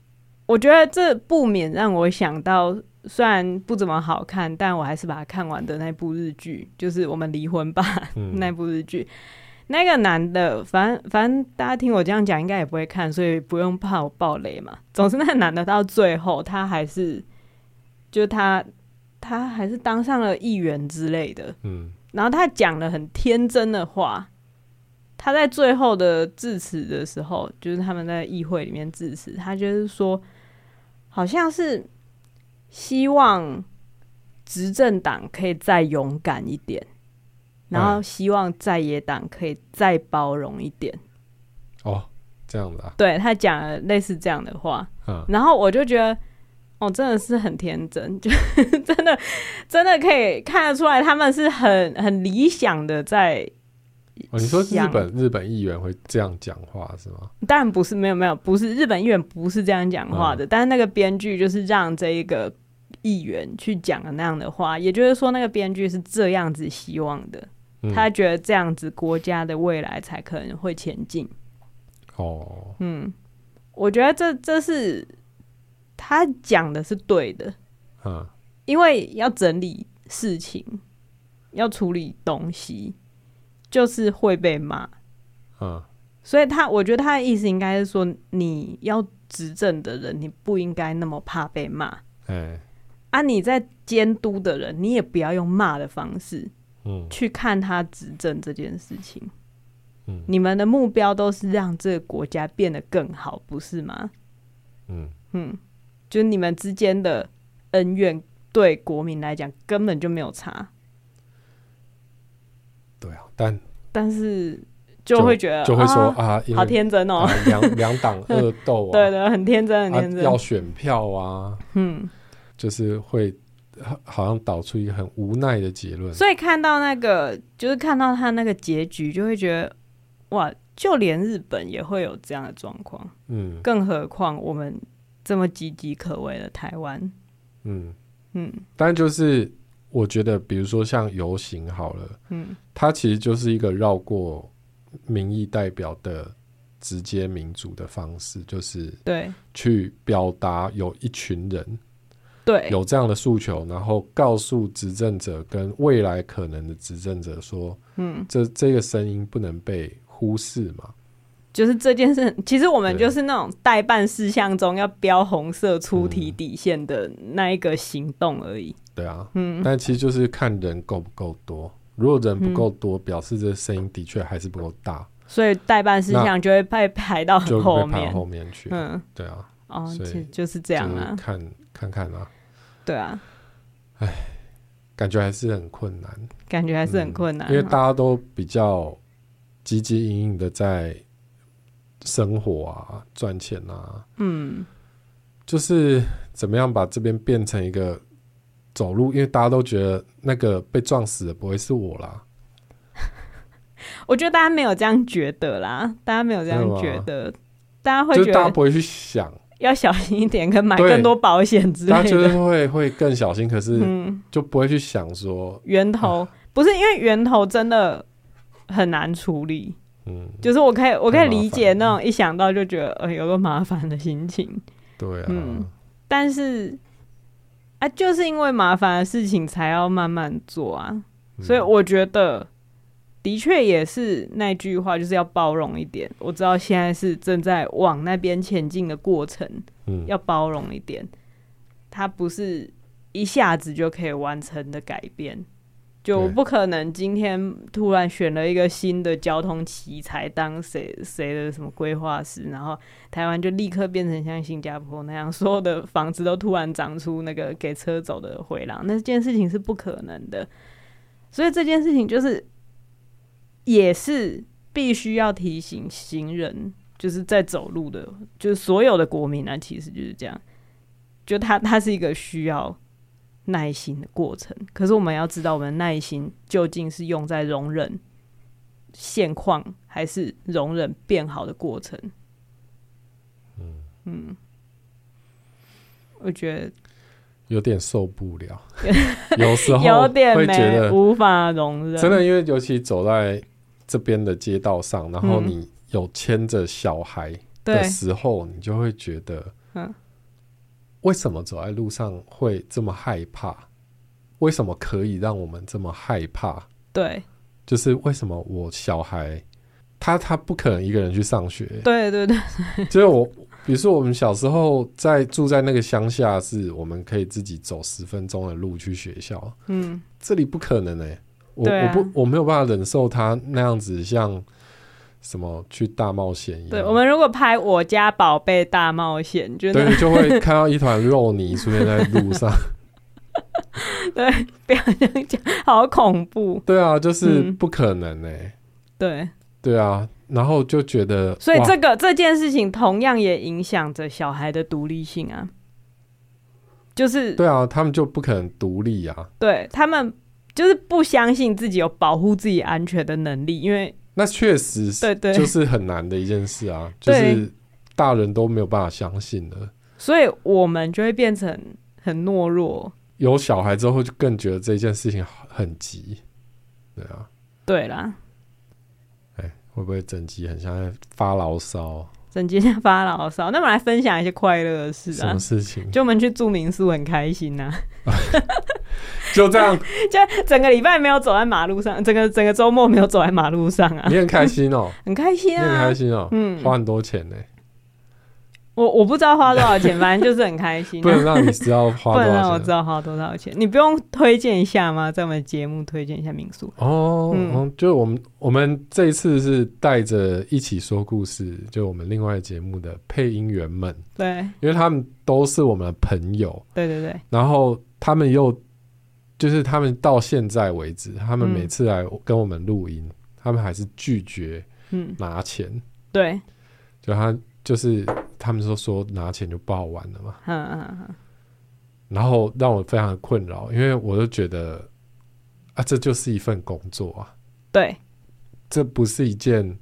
我觉得这不免让我想到。虽然不怎么好看，但我还是把它看完的那部日剧，就是我们离婚吧、嗯、[LAUGHS] 那部日剧。那个男的，反正反正大家听我这样讲，应该也不会看，所以不用怕我爆雷嘛。总之，那个男的到最后，他还是，就他他还是当上了议员之类的。嗯，然后他讲了很天真的话。他在最后的致辞的时候，就是他们在议会里面致辞，他就是说，好像是。希望执政党可以再勇敢一点，然后希望在野党可以再包容一点。哦，这样子啊？对，他讲了类似这样的话，嗯，然后我就觉得，哦，真的是很天真，[LAUGHS] 就真的真的可以看得出来，他们是很很理想的在。哦，你说日本日本议员会这样讲话是吗？当然不是，没有没有，不是日本议员不是这样讲话的，嗯，但是那个编剧就是让这一个。议员去讲了那样的话，也就是说，那个编剧是这样子希望的，嗯、他觉得这样子国家的未来才可能会前进。哦，嗯，我觉得这这是他讲的是对的，嗯，因为要整理事情，要处理东西，就是会被骂，嗯，所以他我觉得他的意思应该是说，你要执政的人，你不应该那么怕被骂，欸啊，你在监督的人，你也不要用骂的方式，嗯，去看他执政这件事情。嗯，你们的目标都是让这个国家变得更好，不是吗？嗯嗯，就你们之间的恩怨，对国民来讲根本就没有差。对啊，但但是就会觉得就，就会说啊，啊好天真哦，两两党恶斗啊，[LAUGHS] 对的，很天真，很天真，啊，要选票啊，嗯。就是会好像导出一个很无奈的结论，所以看到那个，就是看到他那个结局，就会觉得哇，就连日本也会有这样的状况，嗯，更何况我们这么岌岌可危的台湾，嗯。嗯，但就是我觉得，比如说像游行好了，嗯，它其实就是一个绕过民意代表的直接民主的方式，就是对，去表达有一群人。对，有这样的诉求，然后告诉执政者跟未来可能的执政者说，嗯，这这个声音不能被忽视嘛。就是这件事，其实我们就是那种代办事项中要标红色出题底线的那一个行动而已。对啊，嗯，但其实就是看人够不够多。如果人不够多，表示这声音的确还是不够大，所以代办事项就会被排到很后面，后面去。嗯，对啊。哦，所以就是这样啊，看看看啊，对啊，哎，感觉还是很困难，感觉还是很困难，嗯，因为大家都比较汲汲营营的在生活啊、赚钱啊，嗯，就是怎么样把这边变成一个走路，因为大家都觉得那个被撞死的不会是我啦，[LAUGHS] 我觉得大家没有这样觉得啦，大家没有这样觉得，大家会觉得大家不会去想。要小心一点，跟买更多保险之类的。他就是会会更小心，可是就不会去想说、嗯、源头不是因为源头真的很难处理。嗯，就是我可以我可以理解那种一想到就觉得呃有个麻烦的心情。对啊，嗯，但是啊，就是因为麻烦的事情才要慢慢做啊，嗯、所以我觉得。的确也是那句话，就是要包容一点。我知道现在是正在往那边前进的过程，嗯，要包容一点。它不是一下子就可以完成的改变，就不可能今天突然选了一个新的交通奇才当谁谁的什么规划师，然后台湾就立刻变成像新加坡那样，所有的房子都突然长出那个给车走的回廊，那件事情是不可能的。所以这件事情就是。也是必须要提醒行人，就是在走路的，就是所有的国民啊，其实就是这样。就他，他是一个需要耐心的过程。可是我们要知道，我们的耐心究竟是用在容忍现况，还是容忍变好的过程？嗯嗯，我觉得有点受不了，有时候 [LAUGHS] 有点会觉得无法容忍。真的，因为尤其走在。这边的街道上，然后你有牵着小孩的时候，嗯、你就会觉得，嗯，为什么走在路上会这么害怕？为什么可以让我们这么害怕？对，就是为什么我小孩他他不可能一个人去上学？对对对，就是我，比如说我们小时候在住在那个乡下，是我们可以自己走十分钟的路去学校，嗯，这里不可能哎、欸。我、啊、我不我没有办法忍受他那样子，像什么去大冒险一样。对，我们如果拍《我家宝贝大冒险》，就对，就会看到一团肉泥出现在路上。[LAUGHS] 对，不要这样讲，好恐怖。对啊，就是不可能哎、欸。对对啊，然后就觉得，所以这个这件事情同样也影响着小孩的独立性啊。就是对啊，他们就不可能独立啊。对他们。就是不相信自己有保护自己安全的能力，因为那确实是对对，就是很难的一件事啊，[LAUGHS] 就是大人都没有办法相信的，所以我们就会变成很懦弱。有小孩之后，就更觉得这件事情很急。对啊，对啦。哎，会不会整集很像在发牢骚？整集在发牢骚。那我们来分享一些快乐的事啊。什么事情？就我们去住民宿，很开心呐、啊。[LAUGHS] [LAUGHS] [LAUGHS] 就这样，就整个礼拜没有走在马路上，整个整个周末没有走在马路上啊。[LAUGHS] 你很开心哦，很开心啊，你很开心哦，嗯，花很多钱呢。我我不知道花多少钱，[LAUGHS] 反正就是很开心、啊。不能让你知道花多少钱，不能让我知道花多少钱。你不用推荐一下吗？在我们节目推荐一下民宿哦。嗯，就我们我们这一次是带着一起说故事，就我们另外节目的配音员们，对，因为他们都是我们的朋友，对对对。然后他们又就是他们到现在为止，他们每次来跟我们录音，嗯、他们还是拒绝嗯拿钱，嗯、对，就他。就是他们说说拿钱就不好玩了嘛，嗯嗯嗯，然后让我非常的困扰，因为我就觉得啊，这就是一份工作啊，对，这不是一件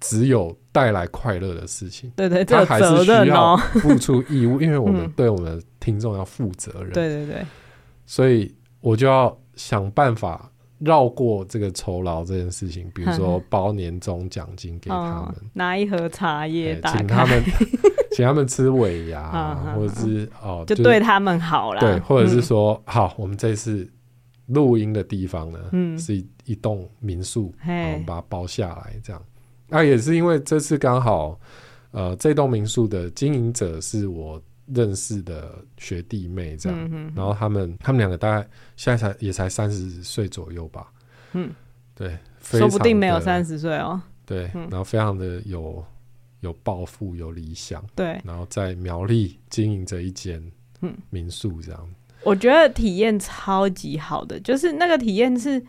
只有带来快乐的事情，对对，他还是需要付出义务，因为我们 [LAUGHS] 对我们的听众要负责任，对对对，所以我就要想办法。绕过这个酬劳这件事情，比如说包年终奖金给他们，哦、拿一盒茶叶，请他们 [LAUGHS] 请他们吃尾牙，或者是哦，就对他们好了。对，或者是说，嗯、好，我们这次录音的地方呢，嗯、是一一栋民宿，我们把它包下来，这样。那、啊、也是因为这次刚好，呃，这栋民宿的经营者是我。认识的学弟妹这样，然后他们他们两个大概现在才也才三十岁左右吧，嗯，对，说不定没有三十岁哦，对，嗯、然后非常的有有抱负有理想，对，然后在苗栗经营着一间民宿这样，我觉得体验超级好的，就是那个体验是，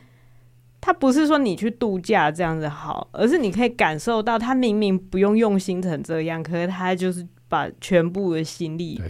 他不是说你去度假这样子好，而是你可以感受到他明明不用用心成这样，可是他就是。把全部的心力，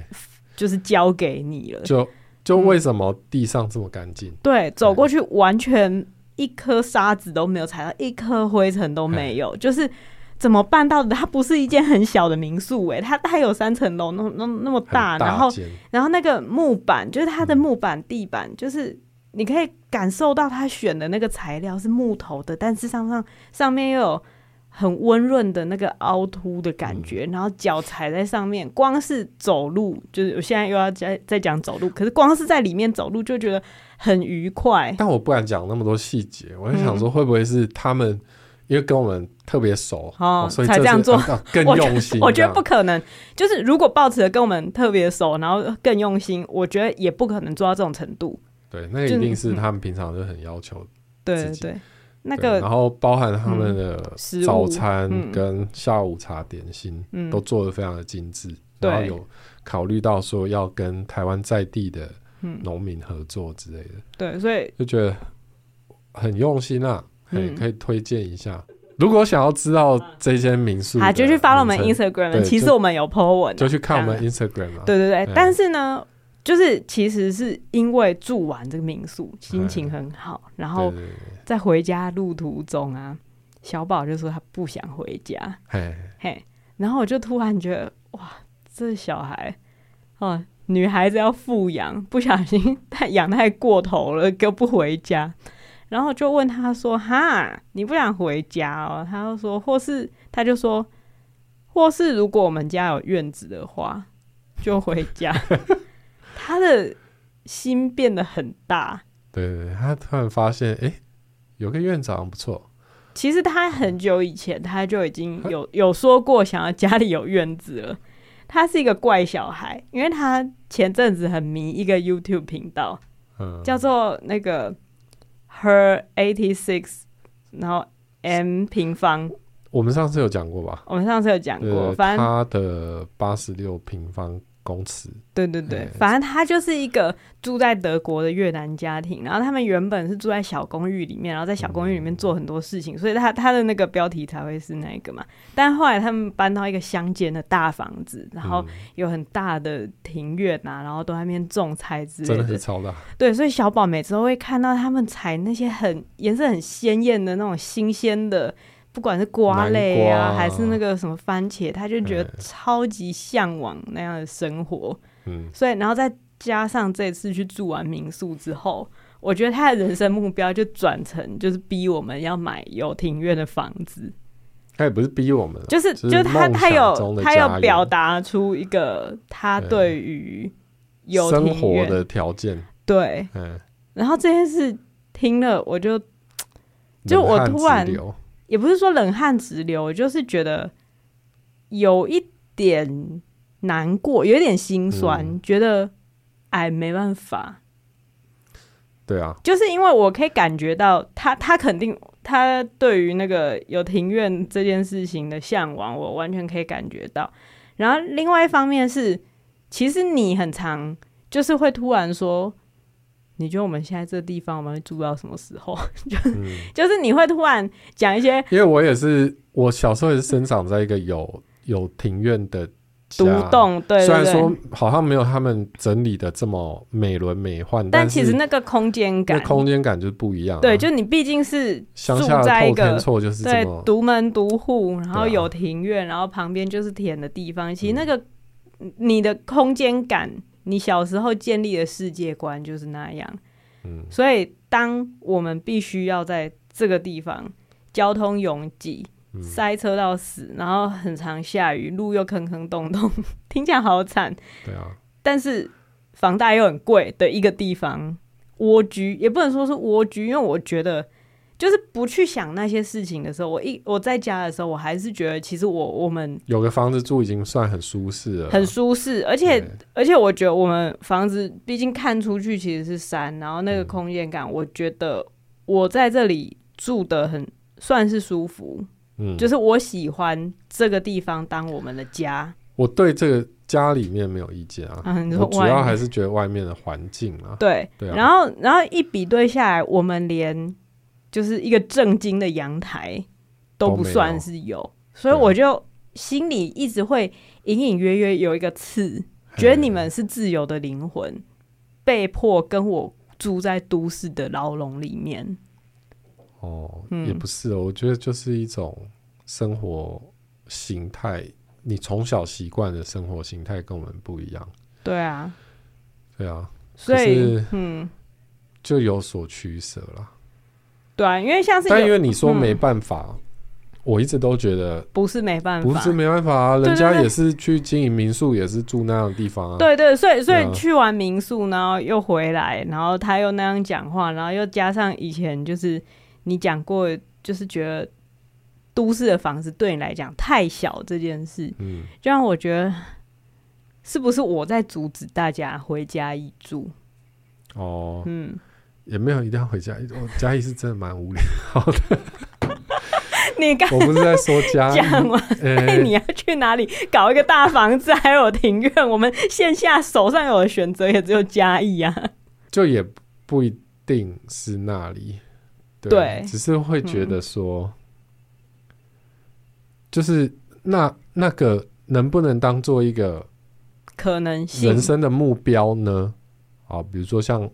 就是交给你了。就就为什么地上这么干净？对，走过去完全一颗沙子都没有踩到，一颗灰尘都没有。就是怎么办到的？它不是一间很小的民宿，欸，哎，它它有三层楼，那那那么大，然后然后那个木板，就是它的木板地板，就是你可以感受到它选的那个材料是木头的，但是上上上面又有。很温润的那个凹凸的感觉，嗯、然后脚踩在上面，光是走路，就是我现在又要再再讲走路，可是光是在里面走路就觉得很愉快。但我不敢讲那么多细节，我在想说会不会是他们、嗯、因为跟我们特别熟所以才这样做更 [LAUGHS] 用心我。我觉得不可能，就是如果抱持的跟我们特别熟，然后更用心，我觉得也不可能做到这种程度。对，那一定是他们平常就很要求自己。对对。那个，然后包含他们的早餐跟下午茶点心，都做得非常的精致。然后有考虑到说要跟台湾在地的农民合作之类的。对，所以就觉得很用心啊，可以可以推荐一下。如果想要知道这间民宿，啊，就去 follow 我们 Instagram。其实我们有 po 文，就去看我们 Instagram 嘛。对对对，但是呢。就是其实是因为住完这个民宿，心情很好，嘿然后在回家路途中啊，小宝就说他不想回家，嘿嘿，然后我就突然觉得哇，这小孩哦，女孩子要富养，不小心太养太过头了，就不回家，然后就问他说哈，你不想回家哦？他就说或是他就说或是如果我们家有院子的话，就回家。[LAUGHS] 他的心变得很大，对对，他突然发现，哎，有个院长不错。其实他很久以前他就已经有有说过想要家里有院子了。他是一个怪小孩，因为他前阵子很迷一个 YouTube 频道，嗯，叫做那个 Her Eighty Six，然后 M 平方。我们上次有讲过吧？我们上次有讲过，反正他的八十六平方。公尺，对对对，反正他就是一个住在德国的越南家庭，然后他们原本是住在小公寓里面，然后在小公寓里面做很多事情，所以他他的那个标题才会是那个嘛。但后来他们搬到一个乡间的大房子，然后有很大的庭院啊，然后都在那边种菜之类的，真的是超大。对，所以小宝每次都会看到他们采那些很颜色很鲜艳的那种新鲜的。不管是瓜类啊，还是那个什么番茄，他就觉得超级向往那样的生活。嗯，所以然后再加上这次去住完民宿之后，我觉得他的人生目标就转成就是逼我们要买有庭院的房子。他也不是逼我们，就是就是他他有他有表达出一个他对于有生活的条件，对，嗯，然后这件事听了我就就我突然也不是说冷汗直流，就是觉得有一点难过，有一点心酸，嗯、觉得哎没办法，对啊，就是因为我可以感觉到他他肯定。他对于那个有庭院这件事情的向往，我完全可以感觉到。然后另外一方面是，其实你很常就是会突然说，你觉得我们现在这个地方我们会住到什么时候？[LAUGHS] 就、嗯、就是你会突然讲一些，因为我也是，我小时候也是生长在一个有有庭院的。独栋，对，虽然说好像没有他们整理的这么美轮美奂，但其实那个空间感，空间感就是不一样、啊。对，就你毕竟是住在一个对独门独户，然后有庭院，然后旁边就是田的地方。其实那个你的空间感，你小时候建立的世界观就是那样。嗯，所以当我们必须要在这个地方交通拥挤。塞车到死，然后很常下雨，路又坑坑洞洞，[LAUGHS] 听起来好惨。对啊，但是房贷又很贵的一个地方，蜗居也不能说是蜗居，因为我觉得就是不去想那些事情的时候，我一我在家的时候，我还是觉得其实我我们有个房子住已经算很舒适了，很舒适。而且而且我觉得我们房子毕竟看出去其实是山，然后那个空间感，我觉得我在这里住的很算是舒服。嗯，就是我喜欢这个地方当我们的家。我对这个家里面没有意见啊，嗯、我主要还是觉得外面的环境啊。对对、啊，然后然后一比对下来，我们连就是一个正经的阳台都不算是有，有所以我就心里一直会隐隐约约有一个刺，觉得你们是自由的灵魂，被迫跟我住在都市的牢笼里面。哦，也不是哦，我觉得就是一种生活形态，你从小习惯的生活形态跟我们不一样。对啊，对啊，所以嗯，就有所取舍了。对啊，因为像是，但因为你说没办法，嗯、我一直都觉得不是没办法，不是没办法啊，人家也是去经营民宿，也是住那样的地方啊。对，对对，所以所以去完民宿，然后又回来，然后他又那样讲话，然后又加上以前就是。你讲过，就是觉得都市的房子对你来讲太小这件事，嗯，就让我觉得是不是我在阻止大家回家一住？哦，嗯，也没有一定要回嘉义，我 [LAUGHS] 嘉义是真的蛮无聊的。[LAUGHS] 你刚我不是在说嘉义讲完，[LAUGHS] 欸、你要去哪里搞一个大房子，还有庭院？我们线下手上有的选择也只有嘉义啊，就也不一定是那里。对，只是会觉得说，嗯、就是那那个能不能当做一个可能性人生的目标呢？啊，比如说像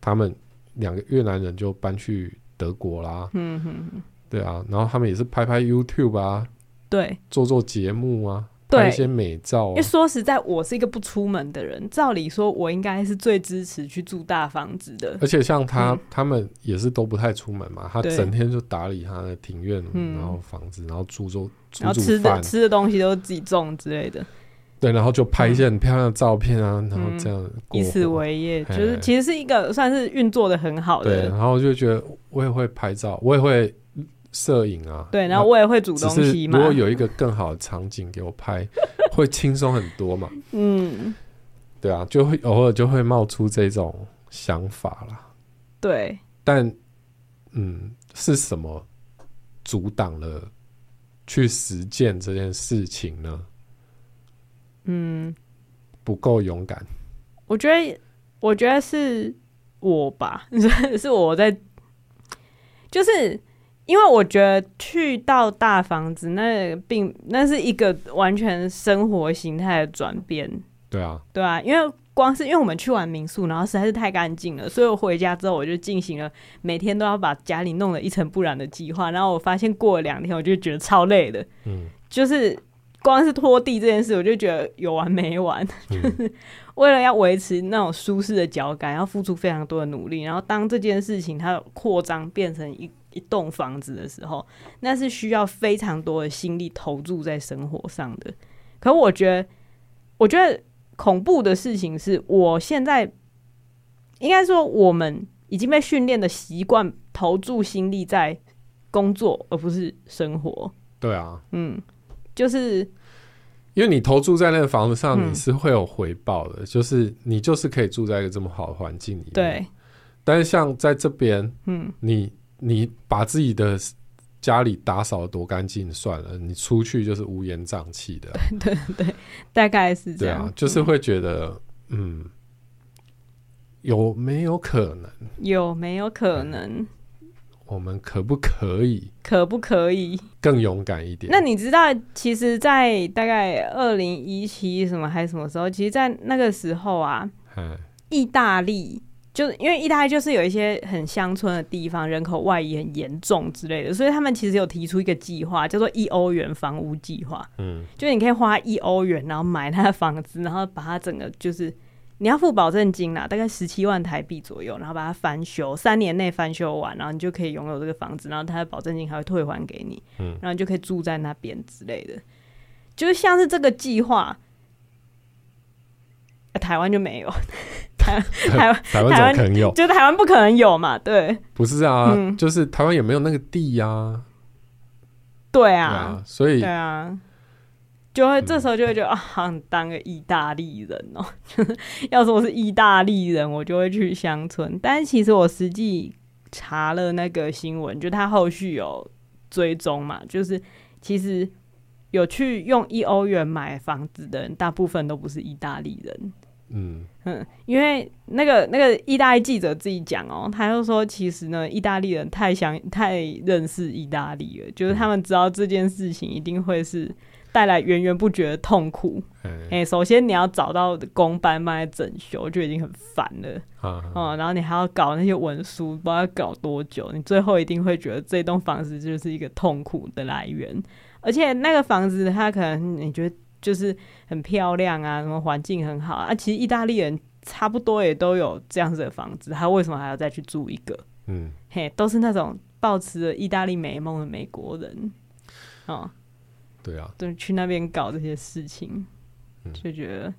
他们两个越南人就搬去德国啦，嗯哼，对啊，然后他们也是拍拍 YouTube 啊，对，做做节目啊。拍一些美照啊，因为说实在，我是一个不出门的人，照理说，我应该是最支持去住大房子的。而且像他，嗯、他们也是都不太出门嘛，他整天就打理他的庭院，然后房子，然后煮做煮煮饭，然后吃的吃的东西都是自己种之类的。对，然后就拍一些很漂亮的照片啊，嗯、然后这样以此为业，就是其实是一个算是运作的很好的。对，然后就觉得我也会拍照，我也会。摄影啊，对，然后我也会煮东西嘛。如果有一个更好的场景给我拍，会轻松很多嘛。嗯，对啊，就会偶尔就会冒出这种想法啦。对，但嗯，是什么阻挡了去实践这件事情呢？嗯，不够勇敢。我觉得，我觉得是我吧，[LAUGHS] 是我在，就是。因为我觉得去到大房子，那并那是一个完全生活形态的转变。对啊，对啊，因为光是因为我们去完民宿，然后实在是太干净了，所以我回家之后我就进行了每天都要把家里弄得一尘不染的计划。然后我发现过了两天，我就觉得超累的。嗯，就是光是拖地这件事，我就觉得有完没完。嗯、就 [LAUGHS] 是为了要维持那种舒适的脚感，要付出非常多的努力。然后当这件事情它扩张变成一一栋房子的时候，那是需要非常多的心力投注在生活上的。可我觉得，我觉得恐怖的事情是我现在应该说我们已经被训练的习惯投注心力在工作，而不是生活。对啊，嗯。就是因为你投注在那个房子上，你是会有回报的。嗯、就是你就是可以住在一个这么好的环境里面。对。但是像在这边，嗯，你你把自己的家里打扫得多干净算了，你出去就是乌烟瘴气的。[LAUGHS] 对对对，大概是这样。对啊，就是会觉得，嗯，嗯，有没有可能？有没有可能？嗯我们可不可以？可不可以更勇敢一点？那你知道，其实，在大概二零一七什么还是什么时候？其实，在那个时候啊，意大利就是因为意大利就是有一些很乡村的地方，人口外移很严重之类的，所以他们其实有提出一个计划，叫做一欧元房屋计划。嗯，就你可以花一欧元，然后买他的房子，然后把它整个就是。你要付保证金啦，大概十七万台币左右，然后把它翻修，三年内翻修完，然后你就可以拥有这个房子，然后它的保证金还会退还给你，嗯，然后你就可以住在那边之类的，就是像是这个计划，啊，台湾就没有，[LAUGHS] 台台湾台湾怎么可能有？就台湾不可能有嘛，对，不是啊，嗯，就是台湾也没有那个地呀，啊，对啊，所以对啊。就会这时候就会觉得、嗯、啊，好当个意大利人哦。[LAUGHS] 要说我是意大利人，我就会去乡村。但是其实我实际查了那个新闻，就他后续有追踪嘛，就是其实有去用一欧元买房子的人，大部分都不是意大利人。嗯嗯，因为那个那个意大利记者自己讲哦，他就说其实呢，意大利人太想太认识意大利了，就是他们知道这件事情一定会是。带来源源不绝的痛苦。哎、欸，首先你要找到工班帮你整修，就已经很烦了。哦、嗯，然后你还要搞那些文书，不知道要搞多久。你最后一定会觉得这栋房子就是一个痛苦的来源。而且那个房子，它可能你觉得就是很漂亮啊，什么环境很好啊。其实意大利人差不多也都有这样子的房子，他为什么还要再去住一个？嗯，嘿，都是那种抱持着意大利美梦的美国人。哦。对啊，对，去那边搞这些事情，嗯、就觉得，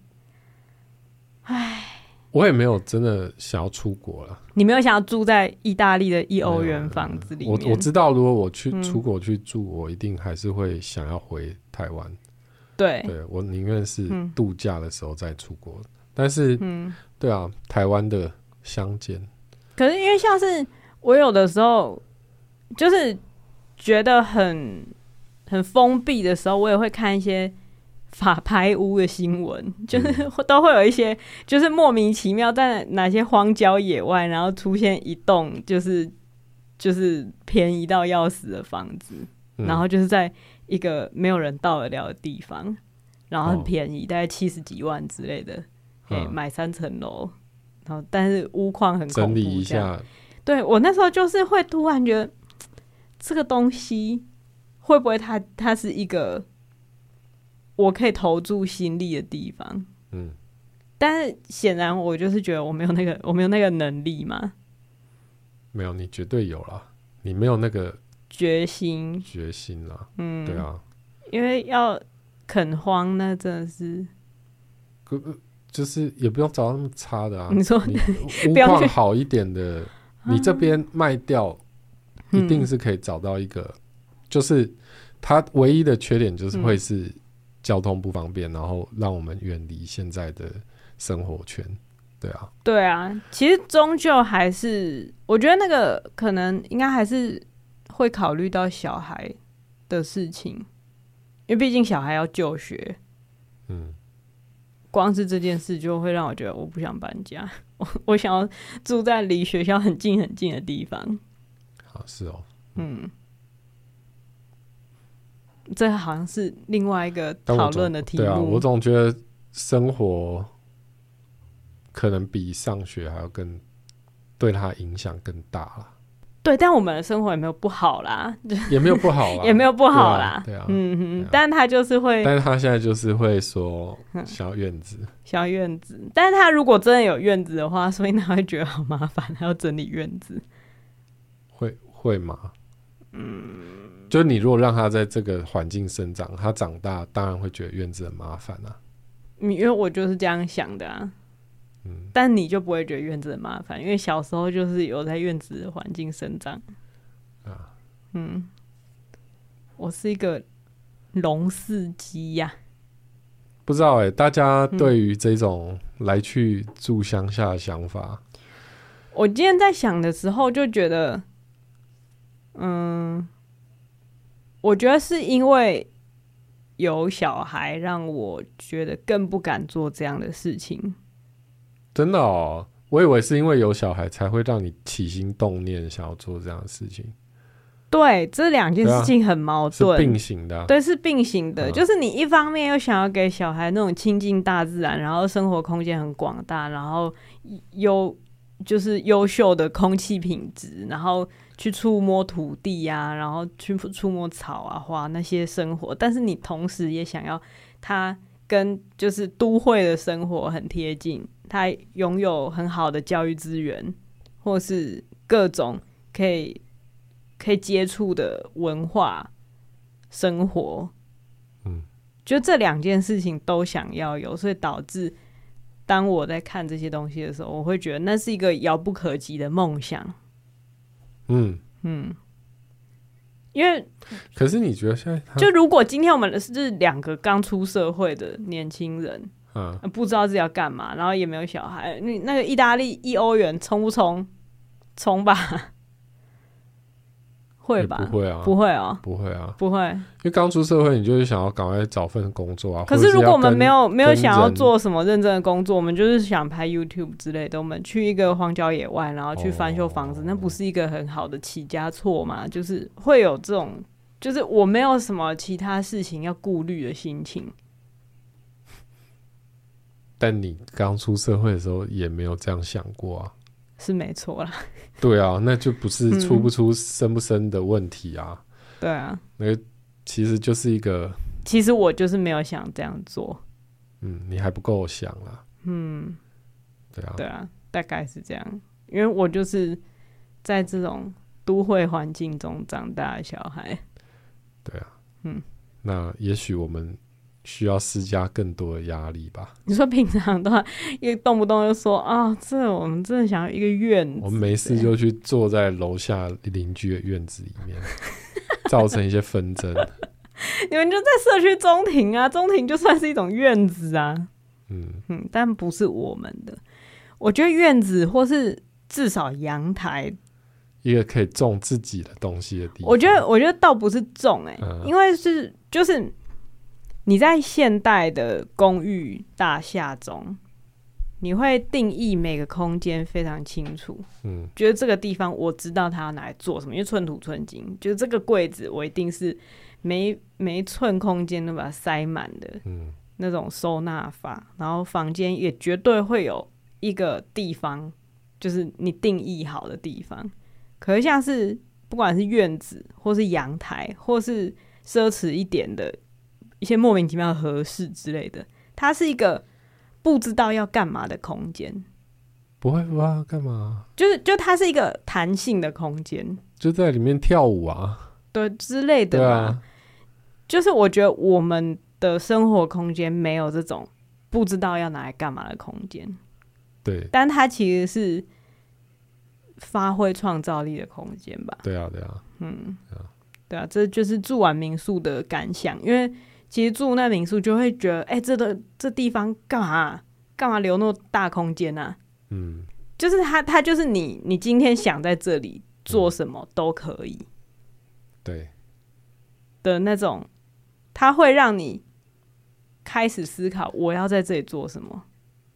唉，我也没有真的想要出国了。你没有想要住在意大利的一欧元房子里面？我我知道，如果我去出国去住，嗯，我一定还是会想要回台湾。对，对我宁愿是度假的时候再出国，嗯。但是，嗯，对啊，台湾的乡间，可是因为像是我有的时候就是觉得很。很封闭的时候，我也会看一些法拍屋的新闻，就是 [LAUGHS] 都会有一些，就是莫名其妙在哪些荒郊野外，然后出现一栋就是就是便宜到要死的房子，嗯，然后就是在一个没有人到得了的地方，然后很便宜，哦，大概七十几万之类的，哎，嗯，买三层楼，然后但是屋况很恐怖，整理一下，对，我那时候就是会突然觉得 [TSK] 这个东西。会不会它它是一个我可以投注心力的地方？嗯，但是显然我就是觉得我没有那个我没有那个能力嘛。没有，你绝对有了，你没有那个决心决心了。嗯，对啊，因为要垦荒，那真的是，就是也不用找那么差的啊。你说你 [LAUGHS] 屋况好一点的，你这边卖掉，一定是可以找到一个。嗯就是它唯一的缺点就是会是交通不方便，嗯、然后让我们远离现在的生活圈。对啊，对啊，其实终究还是我觉得那个可能应该还是会考虑到小孩的事情，因为毕竟小孩要就学。嗯，光是这件事就会让我觉得我不想搬家，[LAUGHS] 我我想要住在离学校很近很近的地方。好，是哦，嗯。这好像是另外一个讨论的题目。对啊，我总觉得生活可能比上学还要更对他影响更大了。对，但我们的生活也没有不好啦，[LAUGHS] 也没有不好啦，[LAUGHS] 也没有不好啦，对啊，对啊。嗯哼，啊、但他就是会，但是他现在就是会说小院子，小院子，但是他如果真的有院子的话，所以他会觉得好麻烦，还要整理院子，会会吗？嗯，就是你如果让他在这个环境生长，他长大当然会觉得院子很麻烦啊，因为我就是这样想的啊。嗯但你就不会觉得院子很麻烦，因为小时候就是有在院子的环境生长。啊，嗯，我是一个龙四鸡呀。不知道哎、欸，大家对于这种来去住乡下的想法、嗯，我今天在想的时候就觉得，嗯，我觉得是因为有小孩，让我觉得更不敢做这样的事情。真的哦，我以为是因为有小孩才会让你起心动念想要做这样的事情。对，这两件事情很矛盾，是并行的。对，是并行的。就是你一方面又想要给小孩那种亲近大自然，然后生活空间很广大，然后优就是优秀的空气品质，然后去触摸土地呀、啊，然后去触摸草啊花那些生活，但是你同时也想要它跟就是都会的生活很贴近。它拥有很好的教育资源，或是各种可以可以接触的文化生活，嗯，就这两件事情都想要有，所以导致当我在看这些东西的时候，我会觉得那是一个遥不可及的梦想。嗯嗯，因为可是你觉得现在就如果今天我们是两个刚出社会的年轻人。嗯，不知道自己要干嘛，然后也没有小孩。那那个意大利一欧元冲不冲？冲吧，会吧？不会啊，不会啊，不会啊，不会。因为刚出社会，你就是想要赶快找份工作啊。可是如果我们没有没有想要做什么认真的工作，我们就是想拍 YouTube 之类的。我们去一个荒郊野外，然后去翻修房子，哦，那不是一个很好的起家错吗？就是会有这种，就是我没有什么其他事情要顾虑的心情。但你刚出社会的时候也没有这样想过啊，是没错啦。对啊，那就不是出不出生不生的问题啊。嗯、对啊，那个其实就是一个，其实我就是没有想这样做。嗯，你还不够想啊。嗯，对啊，对啊，大概是这样。因为我就是在这种都会环境中长大的小孩。对啊，嗯，那也许我们。需要施加更多的压力吧？你说平常的话，一动不动就说啊，这我们真的想要一个院子，我们没事就去坐在楼下邻居的院子里面，[LAUGHS] 造成一些纷争。你们就在社区中庭啊，中庭就算是一种院子啊。嗯嗯，但不是我们的。我觉得院子或是至少阳台，一个可以种自己的东西的地方。我觉得，我觉得倒不是种哎、欸嗯，因为是就是。你在现代的公寓大厦中，你会定义每个空间非常清楚。嗯，觉得这个地方我知道它要拿来做什么，因为寸土寸金。就是这个柜子，我一定是每每一寸空间都把它塞满的。嗯，那种收纳法，然后房间也绝对会有一个地方，就是你定义好的地方。可是像是不管是院子，或是阳台，或是奢侈一点的。一些莫名其妙的合适之类的，它是一个不知道要干嘛的空间。不会吧？干嘛？就是，就它是一个弹性的空间，就在里面跳舞啊，对之类的。对啊，就是我觉得我们的生活空间没有这种不知道要拿来干嘛的空间。对，但它其实是发挥创造力的空间吧？对啊，对啊，嗯，对啊，这就是住完民宿的感想，因为。其实住那民宿就会觉得，哎、欸，这个这地方干嘛？干嘛留那么大空间呢、啊？嗯，就是他，他就是你，你今天想在这里做什么都可以，嗯、对的那种，他会让你开始思考，我要在这里做什么。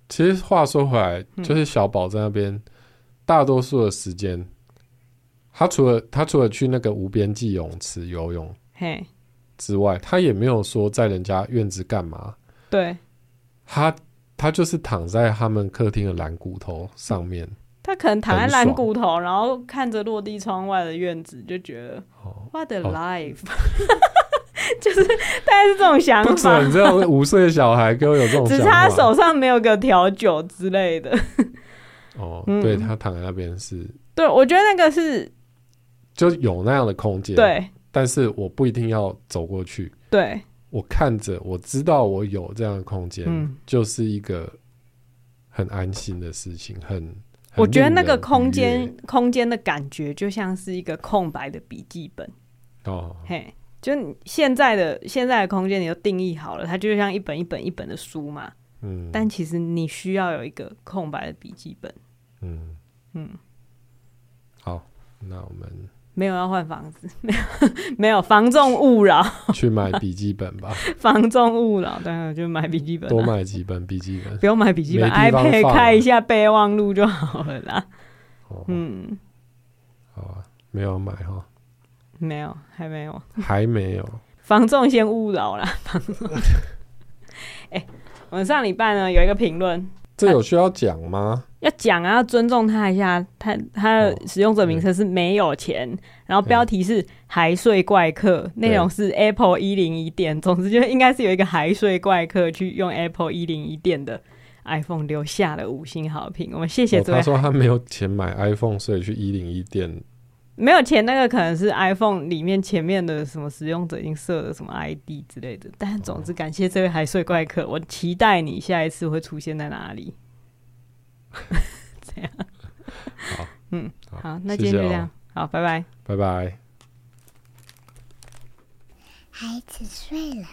其实话说回来，就是小宝在那边、嗯，大多数的时间，他除了他除了去那个无边际泳池游泳，嘿。之外，他也没有说在人家院子干嘛。对，他他就是躺在他们客厅的蓝骨头上面。他他可能躺在蓝骨头，然后看着落地窗外的院子，就觉得、哦、What a life，[LAUGHS] 哦、就是大概是这种想法。不准这种五岁的小孩给我有这种想法，只差手上没有个调酒之类的。哦，[LAUGHS] 对，他躺在那边是，对，我觉得那个是就有那样的空间，对，但是我不一定要走过去，对。我看着，我知道我有这样的空间，嗯，就是一个很安心的事情。很，很我觉得那个空间空间的感觉就像是一个空白的笔记本。哦，嘿，就现在的现在的空间，你都定义好了，它就像一本一本一本的书嘛。嗯，但其实你需要有一个空白的笔记本。嗯嗯，好，那我们。没有要换房子，[LAUGHS] 没有 [LAUGHS] 没有防重勿扰，[LAUGHS] 去买笔记本吧。防重勿扰，当然就买笔记本，多买几本笔记本，不用买笔记本，iPad 开一下备忘录就好了啦。哦、嗯，好啊，没有买哈，没有，还没有，还没有。防重先勿扰啦。哎、欸，我们上礼拜呢有一个评论，这有需要讲吗？要讲啊，要尊重他一下。他他的使用者名称是没有钱，哦、然后标题是还睡怪客，内容是 Apple 一零一店。总之就应该是有一个还睡怪客去用 Apple 一零一店的 iPhone 留下了五星好评。我们谢谢这位、哦。他说他没有钱买 iPhone，所以去一零一店。没有钱，那个可能是 iPhone 里面前面的什么使用者已经设了什么 ID 之类的。但总之感谢这位海睡怪客，我期待你下一次会出现在哪里。[LAUGHS] 这样，好，嗯，好，那今天就这样，好，拜拜，拜拜。孩子睡了。